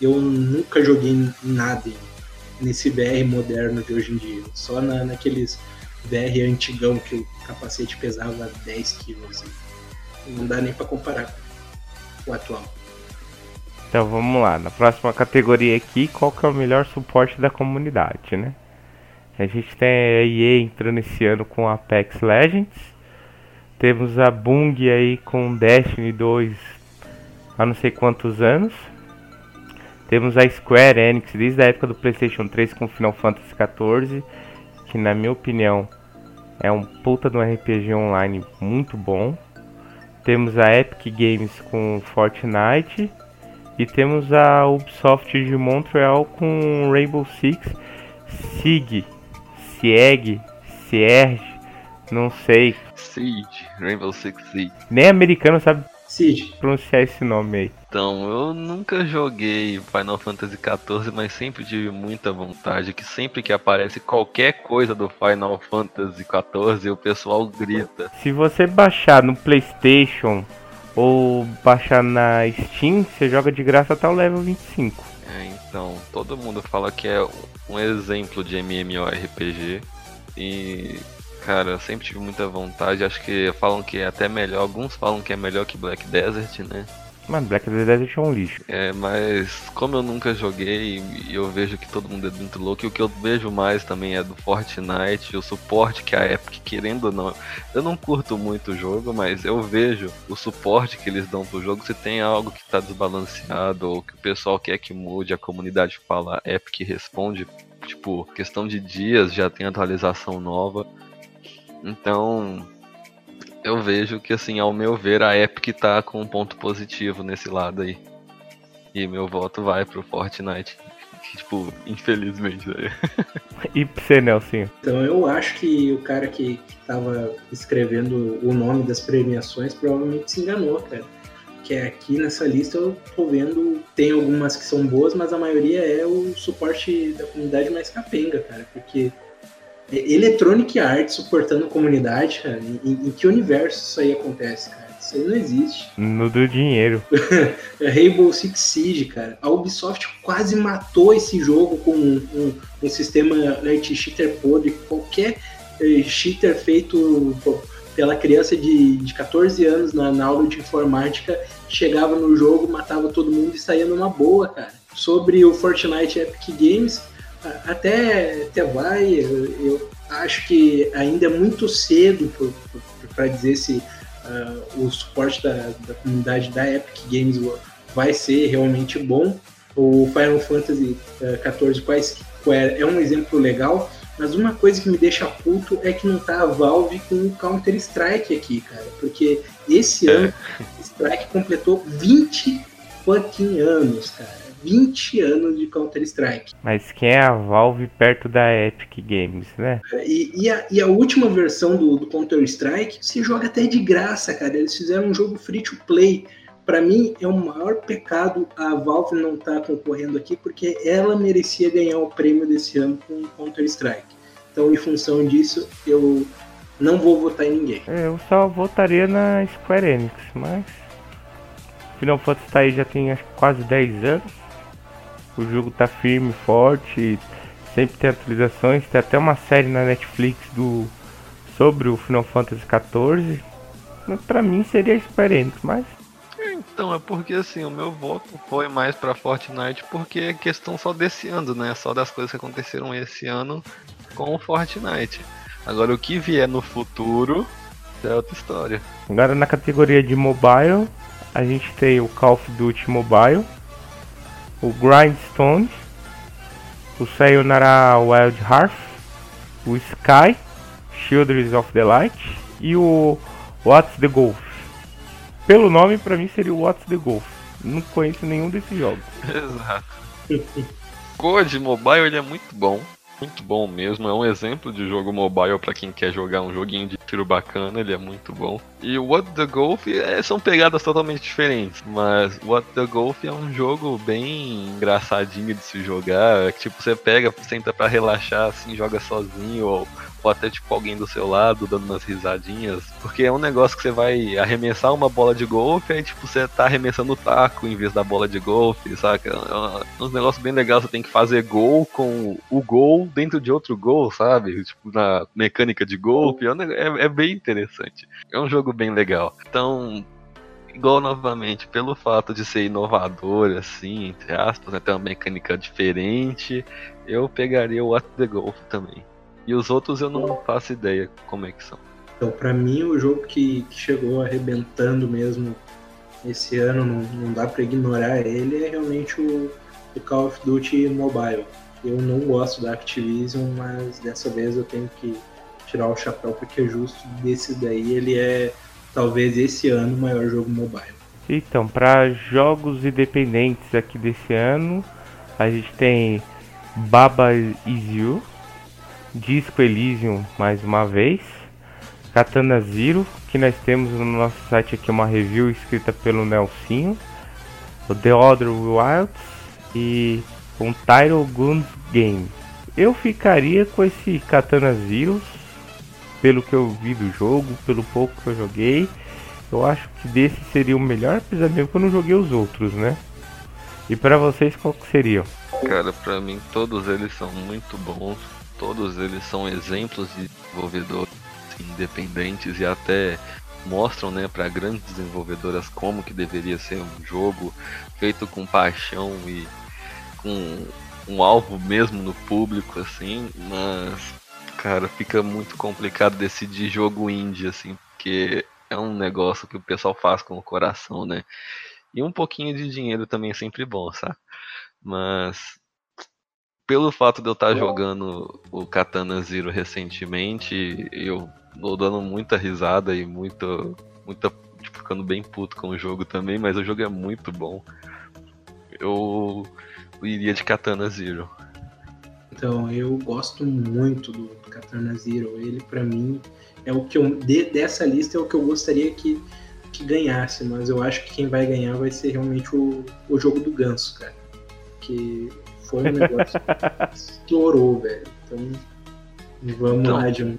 eu nunca joguei nada nesse VR moderno de hoje em dia. Só na, naqueles VR antigão que o capacete pesava 10 quilos. E não dá nem para comparar com o atual. Então vamos lá, na próxima categoria aqui, qual que é o melhor suporte da comunidade, né? A gente tem a EA entrando esse ano com Apex Legends. Temos a Bung aí com Destiny 2 há não sei quantos anos. Temos a Square Enix desde a época do PlayStation 3 com Final Fantasy XIV, que na minha opinião é um puta de um RPG online muito bom. Temos a Epic Games com Fortnite e temos a Ubisoft de Montreal com Rainbow Six, SIG, SIEG, Sierge, não sei. Siege, Rainbow Six Siege. Nem americano sabe Cid, pronunciar esse nome aí. Então, eu nunca joguei Final Fantasy XIV, mas sempre tive muita vontade, que sempre que aparece qualquer coisa do Final Fantasy XIV, o pessoal grita. Se você baixar no PlayStation ou baixar na Steam, você joga de graça até o level 25. Então, todo mundo fala que é um exemplo de MMORPG e, cara, sempre tive muita vontade, acho que falam que é até melhor, alguns falam que é melhor que Black Desert, né? Mano, Black Desert é um lixo. É, mas como eu nunca joguei e eu vejo que todo mundo é muito louco, e o que eu vejo mais também é do Fortnite, o suporte que a Epic, querendo ou não, eu não curto muito o jogo, mas eu vejo o suporte que eles dão pro jogo, se tem algo que tá desbalanceado ou que o pessoal quer que mude, a comunidade fala, a Epic responde, tipo, questão de dias já tem atualização nova. Então, eu vejo que, assim, ao meu ver, a Epic tá com um ponto positivo nesse lado aí. E meu voto vai pro Fortnite. Tipo, infelizmente, velho. E pra você, Nelson? Então eu acho que o cara que, que tava escrevendo o nome das premiações provavelmente se enganou, cara. Que é aqui nessa lista eu tô vendo, tem algumas que são boas, mas a maioria é o suporte da comunidade mais capenga, cara. Porque Electronic Arts suportando comunidade, cara, em, em que universo isso aí acontece, cara? Isso aí não existe. No do dinheiro. É Rainbow Six Siege, cara. A Ubisoft quase matou esse jogo com um, um, um sistema anti-cheater podre. Qualquer eh, cheater feito pô, pela criança de, de 14 anos na, na aula de informática chegava no jogo, matava todo mundo e saía numa boa, cara. Sobre o Fortnite Epic Games, até, até vai, eu, eu acho que ainda é muito cedo para dizer se ah, o suporte da, da comunidade da Epic Games vai ser realmente bom. O Final Fantasy XIV Square é um exemplo legal, mas uma coisa que me deixa puto é que não tá a Valve com o Counter Strike aqui, cara, porque esse É. ano Strike completou 20 fucking anos, cara. 20 anos de Counter Strike. Mas quem é a Valve perto da Epic Games, né? E, e a, e a última versão do, do Counter Strike se joga até de graça, cara. Eles fizeram um jogo free to play. Pra mim é o maior pecado a Valve não estar concorrendo aqui, porque ela merecia ganhar o prêmio desse ano com o Counter Strike. Então, em função disso, eu não vou votar em ninguém. Eu só votaria na Square Enix, mas. Final Fantasy tá aí já tem acho quase 10 anos. O jogo tá firme, forte, sempre tem atualizações, tem até uma série na Netflix do sobre o Final Fantasy XIV. Pra mim seria Enix, mas Então, é porque assim, o meu voto foi mais pra Fortnite porque é questão só desse ano, né? Só das coisas que aconteceram esse ano com o Fortnite. Agora, o que vier no futuro é outra história. Agora na categoria de mobile, a gente tem o Call of Duty Mobile, o Grindstone, o Sayonara Wild Hearth, o Sky, Children of the Light e o What's the Golf. Pelo nome, pra mim seria o What's the Golf. Não conheço nenhum desses jogos. Exato. Code Mobile ele é muito bom. Muito bom mesmo, é um exemplo de jogo mobile pra quem quer jogar um joguinho de tiro bacana, ele é muito bom. E What the Golf é, são pegadas totalmente diferentes, mas What the Golf é um jogo bem engraçadinho de se jogar, que, tipo você pega, senta pra relaxar assim, joga sozinho ou, ou até tipo alguém do seu lado dando umas risadinhas, porque é um negócio que você vai arremessar uma bola de golfe, aí tipo você tá arremessando o taco em vez da bola de golfe, saca? É uma- uns negócios bem legais, você tem que fazer gol com o gol dentro de outro gol, sabe? Tipo na mecânica de golfe, é, um neg- é- é bem interessante. É um jogo bem legal. Então, igual novamente, pelo fato de ser inovador, assim, entre aspas, né, ter uma mecânica diferente, eu pegaria o What the Golf também. E os outros eu não faço ideia como é que são. Então, pra mim, o jogo que, que chegou arrebentando mesmo esse ano, não, não dá pra ignorar ele, é realmente o, o Call of Duty Mobile. Eu não gosto da Activision, mas dessa vez eu tenho que tirar o chapéu porque é justo. Desse daí, ele é talvez esse ano o maior jogo mobile. Então, para jogos independentes aqui desse ano, a gente tem Baba Is You, Disco Elysium mais uma vez, Katana Zero, que nós temos no nosso site aqui uma review escrita pelo Nelsinho, o The Other Wilds e um Title Guns Game. Eu ficaria com esse Katana Zero, pelo que eu vi do jogo, pelo pouco que eu joguei. Eu acho que desse seria o melhor, apesar mesmo que eu não joguei os outros, né? E pra vocês, qual que seriam? Cara, pra mim todos eles são muito bons. Todos eles são exemplos de desenvolvedores independentes e até mostram, né, para grandes desenvolvedoras como que deveria ser um jogo feito com paixão e com um alvo mesmo no público assim, mas cara, fica muito complicado decidir jogo indie assim, porque é um negócio que o pessoal faz com o coração, né? E um pouquinho de dinheiro também é sempre bom, sabe? Mas pelo fato de eu estar jogando o Katana Zero recentemente, eu tô dando muita risada e muito, muita, tipo, ficando bem puto com o jogo também, mas o jogo é muito bom. Eu iria de Katana Zero. Então, eu gosto muito do Katana Zero. Ele, pra mim, é o que eu. de- dessa lista é o que eu gostaria que, que ganhasse, mas eu acho que quem vai ganhar vai ser realmente o, o jogo do ganso, cara. Que foi um negócio que estourou, velho. Então, vamos Então. lá de um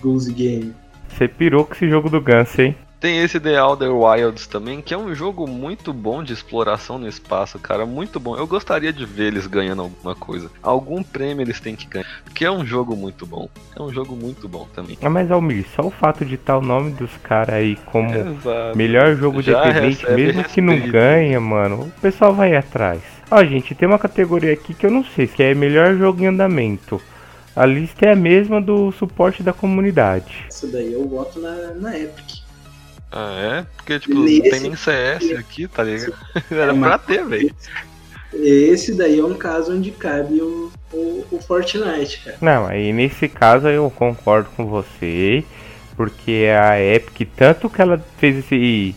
Goose Game. Você pirou com esse jogo do Ganso, hein? tem esse The Outer Wilds também, que é um jogo muito bom de exploração no espaço, cara, muito bom. Eu gostaria de ver eles ganhando alguma coisa. Algum prêmio eles têm que ganhar, porque é um jogo muito bom. É um jogo muito bom também. Ah, mas Almir, só o fato de estar o nome dos caras aí como Exato. melhor jogo Já independente, recebe mesmo que não respeito. ganha, mano, o pessoal vai atrás. Ó, gente, tem uma categoria aqui que eu não sei, que é melhor jogo em andamento. A lista é a mesma do suporte da comunidade. Essa daí eu voto na, na Epic. Ah, é? Porque, tipo, não Nesse- tem nem CS aqui, tá ligado? Era É, pra ter, velho. Esse daí é um caso onde cabe o, o, o Fortnite, cara. Não, aí nesse caso eu concordo com você, porque a Epic, tanto que ela fez esse,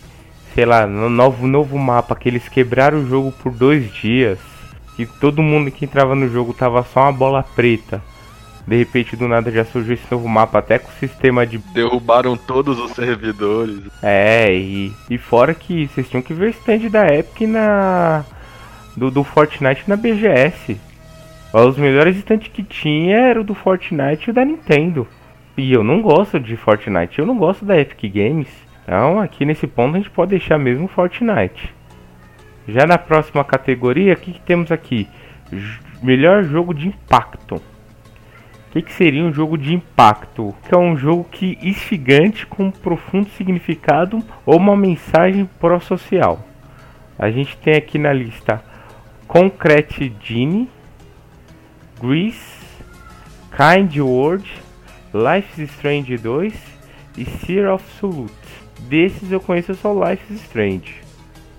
sei lá, no novo, novo mapa, que eles quebraram o jogo por dois dias, que todo mundo que entrava no jogo tava só uma bola preta. De repente do nada já surgiu esse novo mapa, até com sistema de. Derrubaram todos os servidores. É, e, e fora que vocês tinham que ver o stand da Epic na. Do, do Fortnite na BGS. Os melhores stands que tinha era o do Fortnite e o da Nintendo. E eu não gosto de Fortnite, eu não gosto da Epic Games. Então aqui nesse ponto a gente pode deixar mesmo Fortnite. Já na próxima categoria, o que, que temos aqui? J- melhor jogo de impacto. O que, que seria um jogo de impacto? Que é um jogo que instigante com um profundo significado ou uma mensagem pró-social. A gente tem aqui na lista Concrete Genie, Grease, Kind World, Life is Strange 2 e Seer of Absolute. Desses eu conheço só Life is Strange.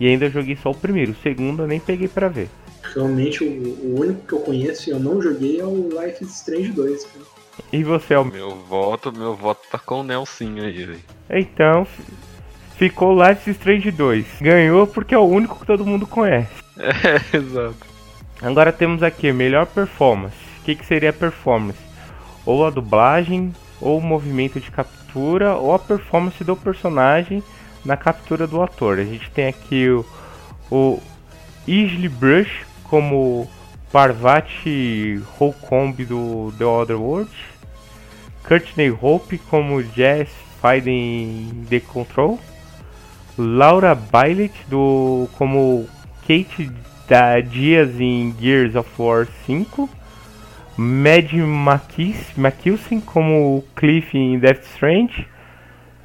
E ainda joguei só o primeiro, o segundo eu nem peguei pra ver. Realmente o, o único que eu conheço e eu não joguei é o Life is Strange 2. cara. E você, Almir? Meu voto, meu voto tá com o Nelsinho aí, velho. Então, ficou Life is Strange 2. Ganhou porque é o único que todo mundo conhece. É, exato. Agora temos aqui melhor performance. O que, que seria a performance? Ou a dublagem, ou o movimento de captura, ou a performance do personagem na captura do ator. A gente tem aqui o, o Isley Brush como Parvati Holcomb do The Other World, Courtney Hope como Jess Faden The Control, Laura Bailet do como Kate da Dias em Gears of War 5, Mad Makilsen como Cliff em Death Strange,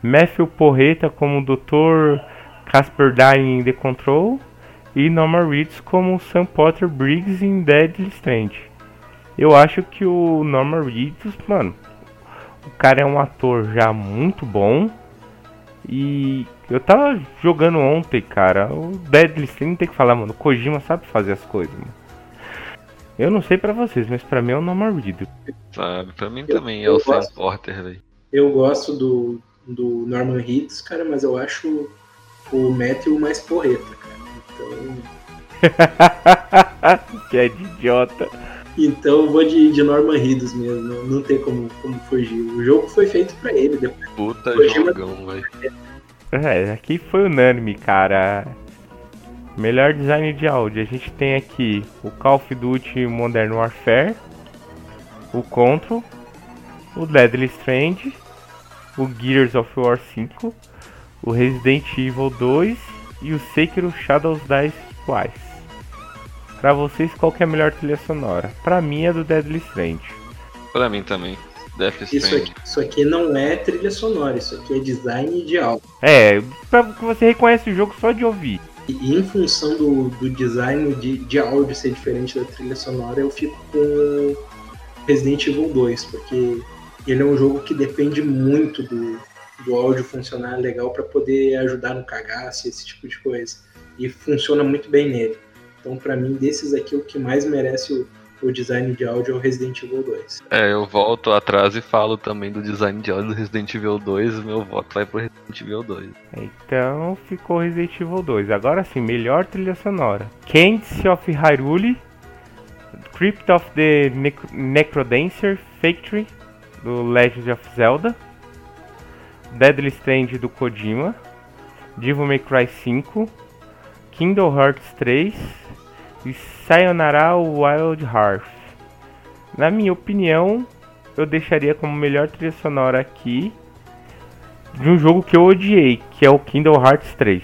Matthew Porreta como Dr. Casper Dine em The Control e Norman Reedus como Sam Potter Briggs em Deadly Strange. Eu acho que o Norman Reedus, mano, o cara é um ator já muito bom. E eu tava jogando ontem, cara. O Deadly Strange tem que falar, mano. O Kojima sabe fazer as coisas, mano. Eu não sei pra vocês, mas pra mim é o Norman Reedus. Sabe, pra mim Eu- também é eu o Sam. Porter, velho. Eu gosto do, do Norman Reedus, cara, mas eu acho o Matthew mais porreta, cara. Então, que é de idiota. então eu vou de, de Norman Reedus mesmo. Não, não tem como, como fugir. O jogo foi feito pra ele. Depois. Puta Kojima- jogão, velho. É, aqui foi unânime, cara. Melhor design de áudio. A gente tem aqui o Call of Duty Modern Warfare, o Control, o Deadly Strange, o Gears of War 5, o Resident Evil 2 e o Sekiro Shadows Die Twice. Pra vocês, qual que é a melhor trilha sonora? Pra mim é do Deadly Strange. Pra mim também. Death Isso aqui, isso aqui não é trilha sonora, isso aqui é design de áudio. É, pra que você reconhece o jogo só de ouvir. E em função do, do design de, de áudio ser diferente da trilha sonora, eu fico com Resident Evil 2, porque ele é um jogo que depende muito do, do áudio funcionar legal para poder ajudar no cagaço, esse tipo de coisa. E funciona muito bem nele. Então, para mim, desses aqui, o que mais merece o, o design de áudio é o Resident Evil 2. É, eu volto atrás e falo também do design de áudio do Resident Evil 2. Meu voto vai pro Resident Evil 2. Então ficou Resident Evil 2. Agora sim, melhor trilha sonora. Candice of Hyrule, Crypt of the Nec- Necrodancer Factory, do Legend of Zelda, Deadly Strange do Kojima, Devil May Cry 5, Kingdom Hearts 3 e Sayonara Wild Hearth. Na minha opinião, eu deixaria como melhor trilha sonora aqui de um jogo que eu odiei, que é o Kingdom Hearts 3.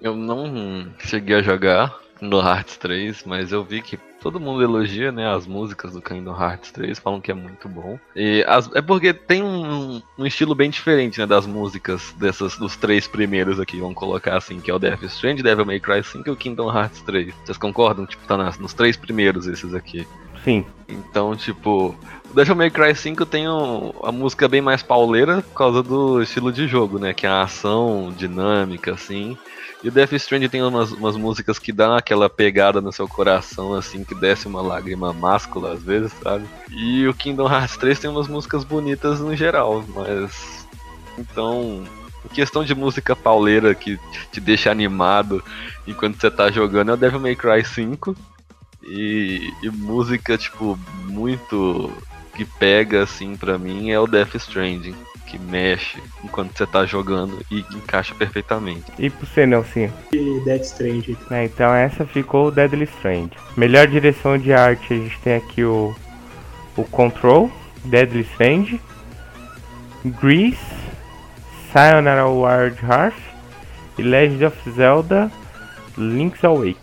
Eu não cheguei a jogar no Hearts 3, mas eu vi que todo mundo elogia, né, as músicas do Kingdom Hearts 3, falam que é muito bom. E as, é porque tem um, um, estilo bem diferente, né, das músicas dessas dos três primeiros aqui, vamos colocar assim, que é o Death Stranding, Devil May Cry 5 e o Kingdom Hearts 3. Vocês concordam? Tipo, tá nas, nos três primeiros esses aqui. Sim. Então, tipo, o Devil May Cry 5 tem um, a música bem mais pauleira por causa do estilo de jogo, né, que é a ação dinâmica, assim. E o Death Stranding tem umas, umas músicas que dão aquela pegada no seu coração, assim, que desce uma lágrima máscula às vezes, sabe? E o Kingdom Hearts 3 tem umas músicas bonitas no geral, mas. Então, questão de música pauleira que te deixa animado enquanto você tá jogando é o Devil May Cry 5. E, e música, tipo, muito que pega, assim, pra mim é o Death Stranding que mexe enquanto você tá jogando e encaixa perfeitamente. E pro você, Nelson? E Dead Strange. É, então essa ficou o Deadly Strange. Melhor direção de arte, a gente tem aqui o, o Control, Deadly Strange, Grease, Sayonara Wild Hearth e Legend of Zelda Link's Awake.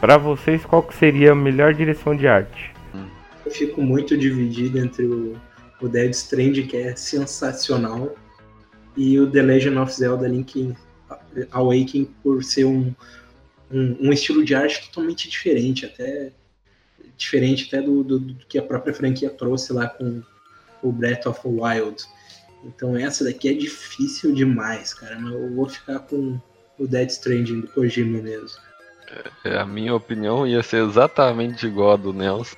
Para vocês, qual que seria a melhor direção de arte? Eu fico muito dividido entre o o Dead Strand, que é sensacional, e o The Legend of Zelda Link Awakening por ser um, um, um, estilo de arte totalmente diferente, até diferente até do, do, do, que a própria franquia trouxe lá com o Breath of the Wild. Então essa daqui é difícil demais, cara, mas eu vou ficar com o Dead Stranding do Kojima mesmo. É, a minha opinião ia ser exatamente igual a do Nelson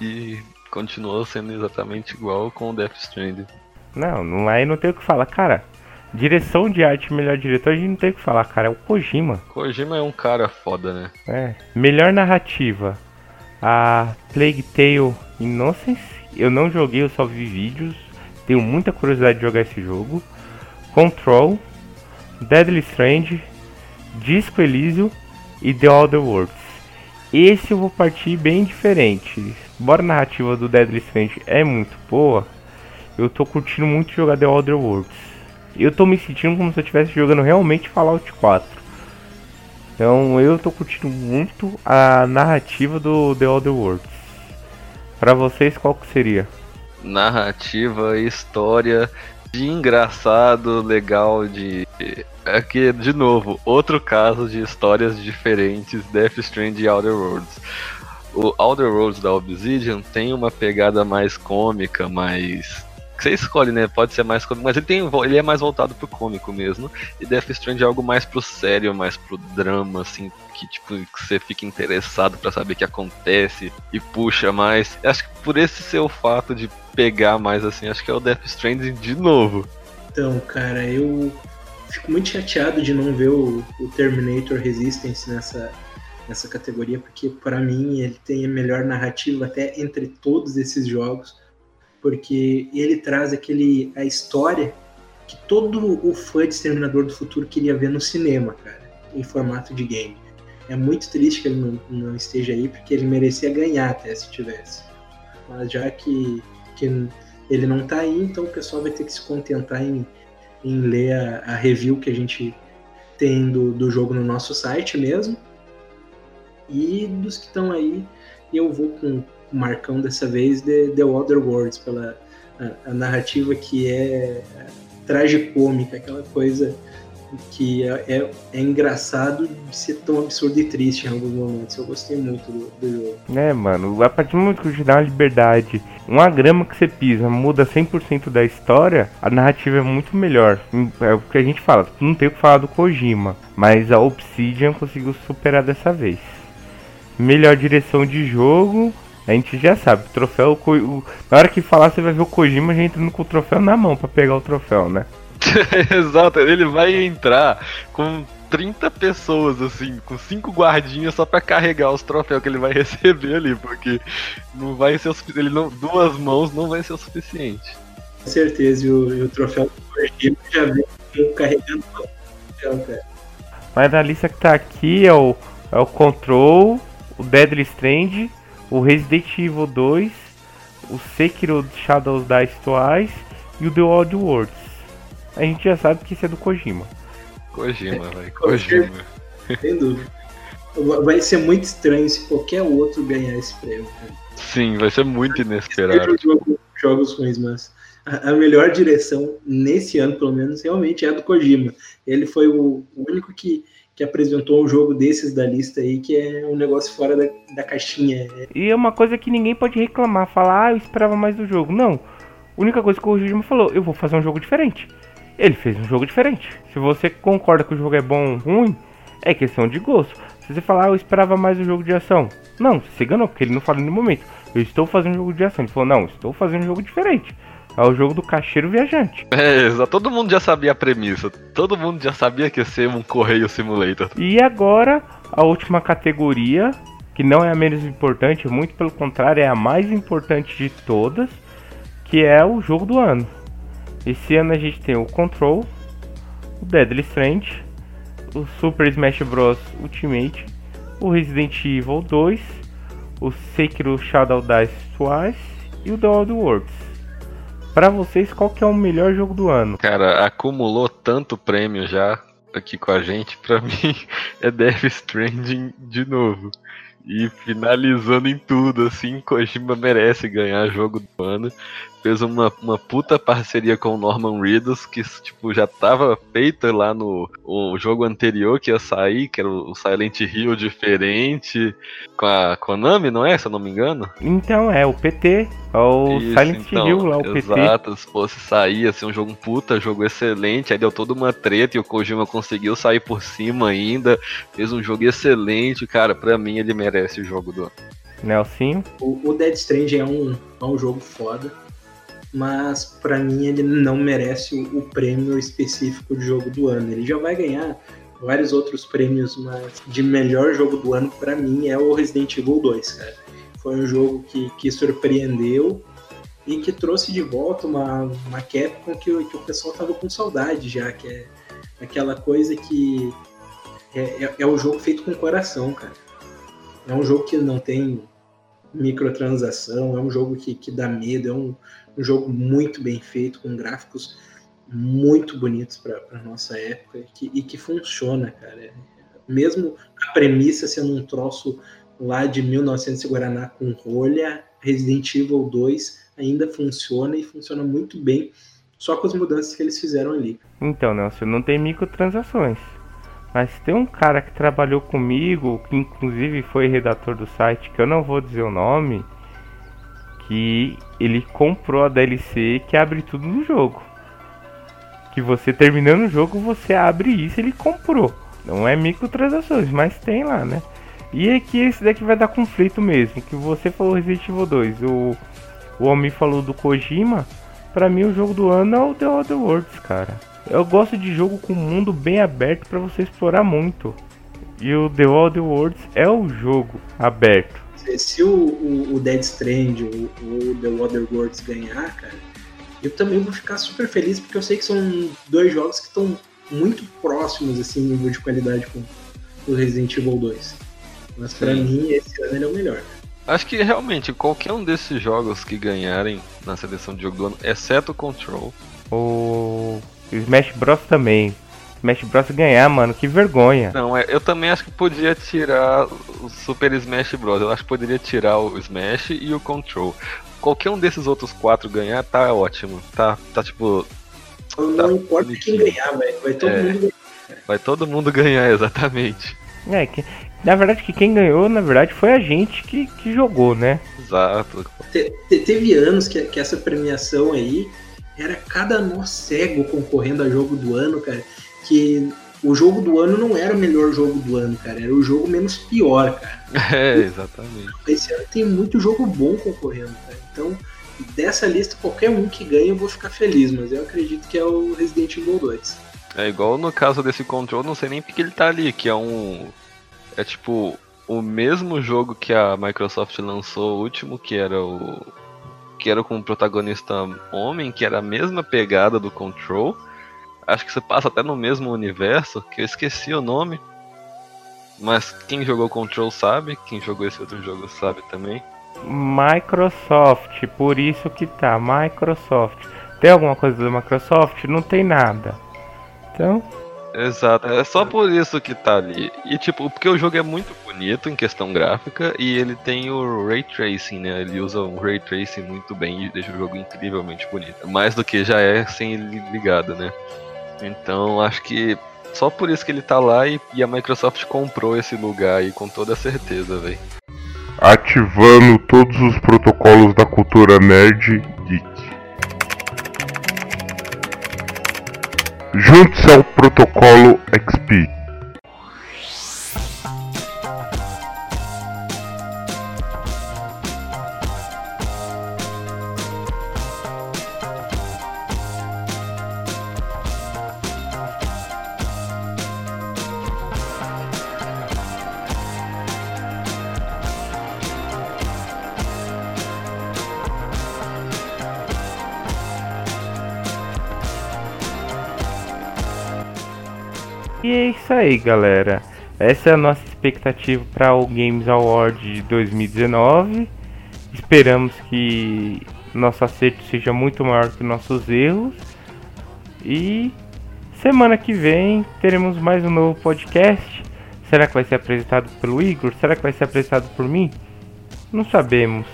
e continuou sendo exatamente igual com o Death Stranding. Não, não aí não tem o que falar, cara. Direção de arte, melhor diretor, a gente não tem o que falar, cara. É o Kojima. Kojima é um cara foda, né? É. Melhor narrativa. A Plague Tale Innocence. Eu não joguei, eu só vi vídeos. Tenho muita curiosidade de jogar esse jogo. Control. Deadly Strange. Disco Elysium e The Other Worlds. Esse eu vou partir bem diferente. Embora a narrativa do Deadly Strange é muito boa, eu tô curtindo muito jogar The Other Worlds. Eu tô me sentindo como se eu estivesse jogando realmente Fallout 4. Então eu tô curtindo muito a narrativa do The Other Worlds. Para vocês, qual que seria? Narrativa, história, de engraçado, legal, de Aqui, de novo, outro caso de histórias diferentes, Death Stranding e Outer Worlds. O Outer Worlds da Obsidian tem uma pegada mais cômica, mais você escolhe, né? Pode ser mais cômico, mas ele, tem, ele é mais voltado pro cômico mesmo. E Death Stranding é algo mais pro sério, mais pro drama, assim, que tipo, que você fica interessado para saber o que acontece e puxa mais. Acho que por esse seu fato de pegar mais assim, acho que é o Death Stranding de novo. Então, cara, eu fico muito chateado de não ver o, o Terminator Resistance nessa, nessa categoria, porque para mim ele tem a melhor narrativa até entre todos esses jogos, porque ele traz aquele a história que todo o fã de Exterminador do Futuro queria ver no cinema, cara, em formato de game. É muito triste que ele não, não esteja aí, porque ele merecia ganhar até se tivesse. Mas já que, que ele não tá aí, então o pessoal vai ter que se contentar em em ler a, a review que a gente tem do, do jogo no nosso site mesmo. E dos que estão aí, eu vou com o Marcão dessa vez de The Other Worlds, pela a, a narrativa que é, tragicômica, aquela coisa que é, é, é, engraçado de ser tão absurdo e triste em alguns momentos. Eu gostei muito do, do jogo. É, mano, a partir do momento que te dá uma liberdade, uma grama que você pisa muda 100% da história, a narrativa é muito melhor. É o que a gente fala, não tem o que falar do Kojima, mas a Obsidian conseguiu superar dessa vez. Melhor direção de jogo, a gente já sabe, o troféu. O, na hora que falar, você vai ver o Kojima já entrando com o troféu na mão para pegar o troféu, né? Exato, ele vai entrar com 30 pessoas, assim, com cinco guardinhas só para carregar os troféus que ele vai receber ali, porque não vai ser o suficiente. Ele não, duas mãos não vai ser o suficiente. Com certeza, e o, e o troféu do já vem carregando o troféu, cara. Mas a lista que tá aqui é o, é o Control, o Deadly Strange, o Resident Evil 2, o Sekiro Shadows Die Twice e o The Odd Worlds. A gente já sabe que esse é do Kojima. Kojima, velho. Kojima. Sem dúvida. Va- Vai ser muito estranho se qualquer outro ganhar esse prêmio. cara. Sim, vai ser muito inesperado. jogo- jogos ruins, mas a, melhor direção nesse ano, pelo menos, realmente é a do Kojima. Ele foi o único que, que apresentou um jogo desses da lista aí, que é um negócio fora da, da caixinha. E é uma coisa que ninguém pode reclamar, falar, ah, eu esperava mais do jogo. Não. A única coisa que o Kojima falou, eu vou fazer um jogo diferente. Ele fez um jogo diferente. Se você concorda que o jogo é bom ou ruim, é questão de gosto. Se você falar, ah, eu esperava mais do jogo de ação. Não, você enganou, porque ele não em nenhum momento. Eu estou fazendo um jogo de ação. Ele falou, não, estou fazendo um jogo diferente. É o jogo do caixeiro viajante. É, exa- todo mundo já sabia a premissa. Todo mundo já sabia que ia ser um correio simulator. E agora, a última categoria, que não é a menos importante, muito pelo contrário, é a mais importante de todas, que é o jogo do ano. Esse ano a gente tem o Control, o Deadly Strange, o Super Smash Bros. Ultimate, o Resident Evil 2, o Sekiro Shadow Dice Twice e o The Odd Worlds. Pra vocês, qual que é o melhor jogo do ano? Cara, acumulou tanto prêmio já aqui com a gente. Pra mim, é Death Stranding de novo. E finalizando em tudo, assim, Kojima merece ganhar jogo do ano. Fez uma, uma puta parceria com o Norman Reedus, que tipo, já tava feita lá no o jogo anterior que ia sair, que era o Silent Hill diferente, com a Konami, não é? Se eu não me engano. Então é o PT, é o Isso, Silent então, Hill lá, o PT. Exato, se fosse sair, ia ser um jogo puta, jogo excelente, aí deu toda uma treta e o Kojima conseguiu sair por cima ainda, fez um jogo excelente, cara, pra mim ele merece o jogo do ano. Nelsinho. O, o Dead Strange é um, é um jogo foda, mas pra mim ele não merece o, o prêmio específico de jogo do ano. Ele já vai ganhar vários outros prêmios, mas de melhor jogo do ano pra mim é o Resident Evil 2, cara. Foi um jogo que, que surpreendeu e que trouxe de volta uma, uma Capcom que, o- que o pessoal tava com saudade já, que é aquela coisa que é, é, é um jogo feito com coração, cara. É um jogo que não tem microtransação, é um jogo que, que dá medo, é um, um jogo muito bem feito, com gráficos muito bonitos para nossa época e que, e que funciona, cara. Mesmo a premissa sendo um troço lá de 1900 e Guaraná com rolha, Resident Evil 2 ainda funciona e funciona muito bem, só com as mudanças que eles fizeram ali. Então, Nelson, não tem microtransações. Mas tem um cara que trabalhou comigo, que inclusive foi redator do site, que eu não vou dizer o nome, que ele comprou a DLC que abre tudo no jogo. Que você terminando o jogo, você abre isso, ele comprou. Não é microtransações, mas tem lá, né? E é que esse daqui vai dar conflito mesmo. Que você falou Resident Evil 2, o, o homem falou do Kojima. Pra mim, o jogo do ano é o The Other Worlds, cara. Eu gosto de jogo com mundo bem aberto pra você explorar muito. E o The Other Worlds é o jogo aberto. Se, se o, o, o Dead Strand ou o The Other Worlds ganhar, cara, eu também vou ficar super feliz porque eu sei que são dois jogos que estão muito próximos assim em nível de qualidade com o Resident Evil 2. Mas pra Sim. mim esse ano ele é o melhor. Acho que realmente qualquer um desses jogos que ganharem na seleção de jogo do ano, exceto o Control, O Smash Bros também. Smash Bros ganhar, mano, que vergonha. Não, é, eu também acho que podia tirar o Super Smash Bros. Eu acho que poderia tirar o Smash e o Control. Qualquer um desses outros quatro ganhar, tá ótimo. Tá, tá tipo, Então, Tá não importa bonitinho. quem ganhar, vai, vai todo É. mundo ganhar. vai todo mundo ganhar, exatamente. É, que, na verdade que quem ganhou, na verdade, foi a gente que, que jogou, né? Exato. Te- te- teve anos que, que essa premiação aí era cada nó cego concorrendo a jogo do ano, cara. Que o jogo do ano não era o melhor jogo do ano, cara. Era o jogo menos pior, cara. É, exatamente. Esse ano tem muito jogo bom concorrendo, cara. Então, dessa lista, qualquer um que ganhe eu vou ficar feliz, mas eu acredito que é o Resident Evil 2. É igual no caso desse Control, não sei nem porque ele tá ali, que é um. É tipo o mesmo jogo que a Microsoft lançou, o último, que era o. Que era com o protagonista homem, que era a mesma pegada do Control. Acho que você passa até no mesmo universo, que eu esqueci o nome. Mas quem jogou Control sabe, quem jogou esse outro jogo sabe também. Microsoft, por isso que tá Microsoft. Tem alguma coisa da Microsoft? Não tem nada. Então, Exato, é só por isso que tá ali. E tipo, porque o jogo é muito bonito em questão gráfica e ele tem o Ray Tracing, né? Ele usa um Ray Tracing muito bem e deixa o jogo incrivelmente bonito. Mais do que já é sem ele ligado, né? Então acho que só por isso que ele tá lá e, e a Microsoft comprou esse lugar aí com toda certeza, velho. Ativando todos os protocolos da cultura nerd Junte-se ao protocolo XP. E é isso aí, galera. Essa é a nossa expectativa para o Games Award de 2019. Esperamos que nosso acerto seja muito maior que nossos erros. E semana que vem teremos mais um novo podcast. Será que vai ser apresentado pelo Igor? Será que vai ser apresentado por mim? Não sabemos.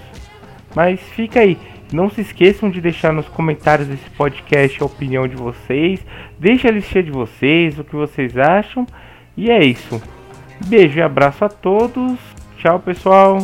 Mas fica aí. Não se esqueçam de deixar nos comentários desse podcast a opinião de vocês. Deixa a listinha de vocês, o que vocês acham. E é isso. Beijo e abraço a todos. Tchau, pessoal.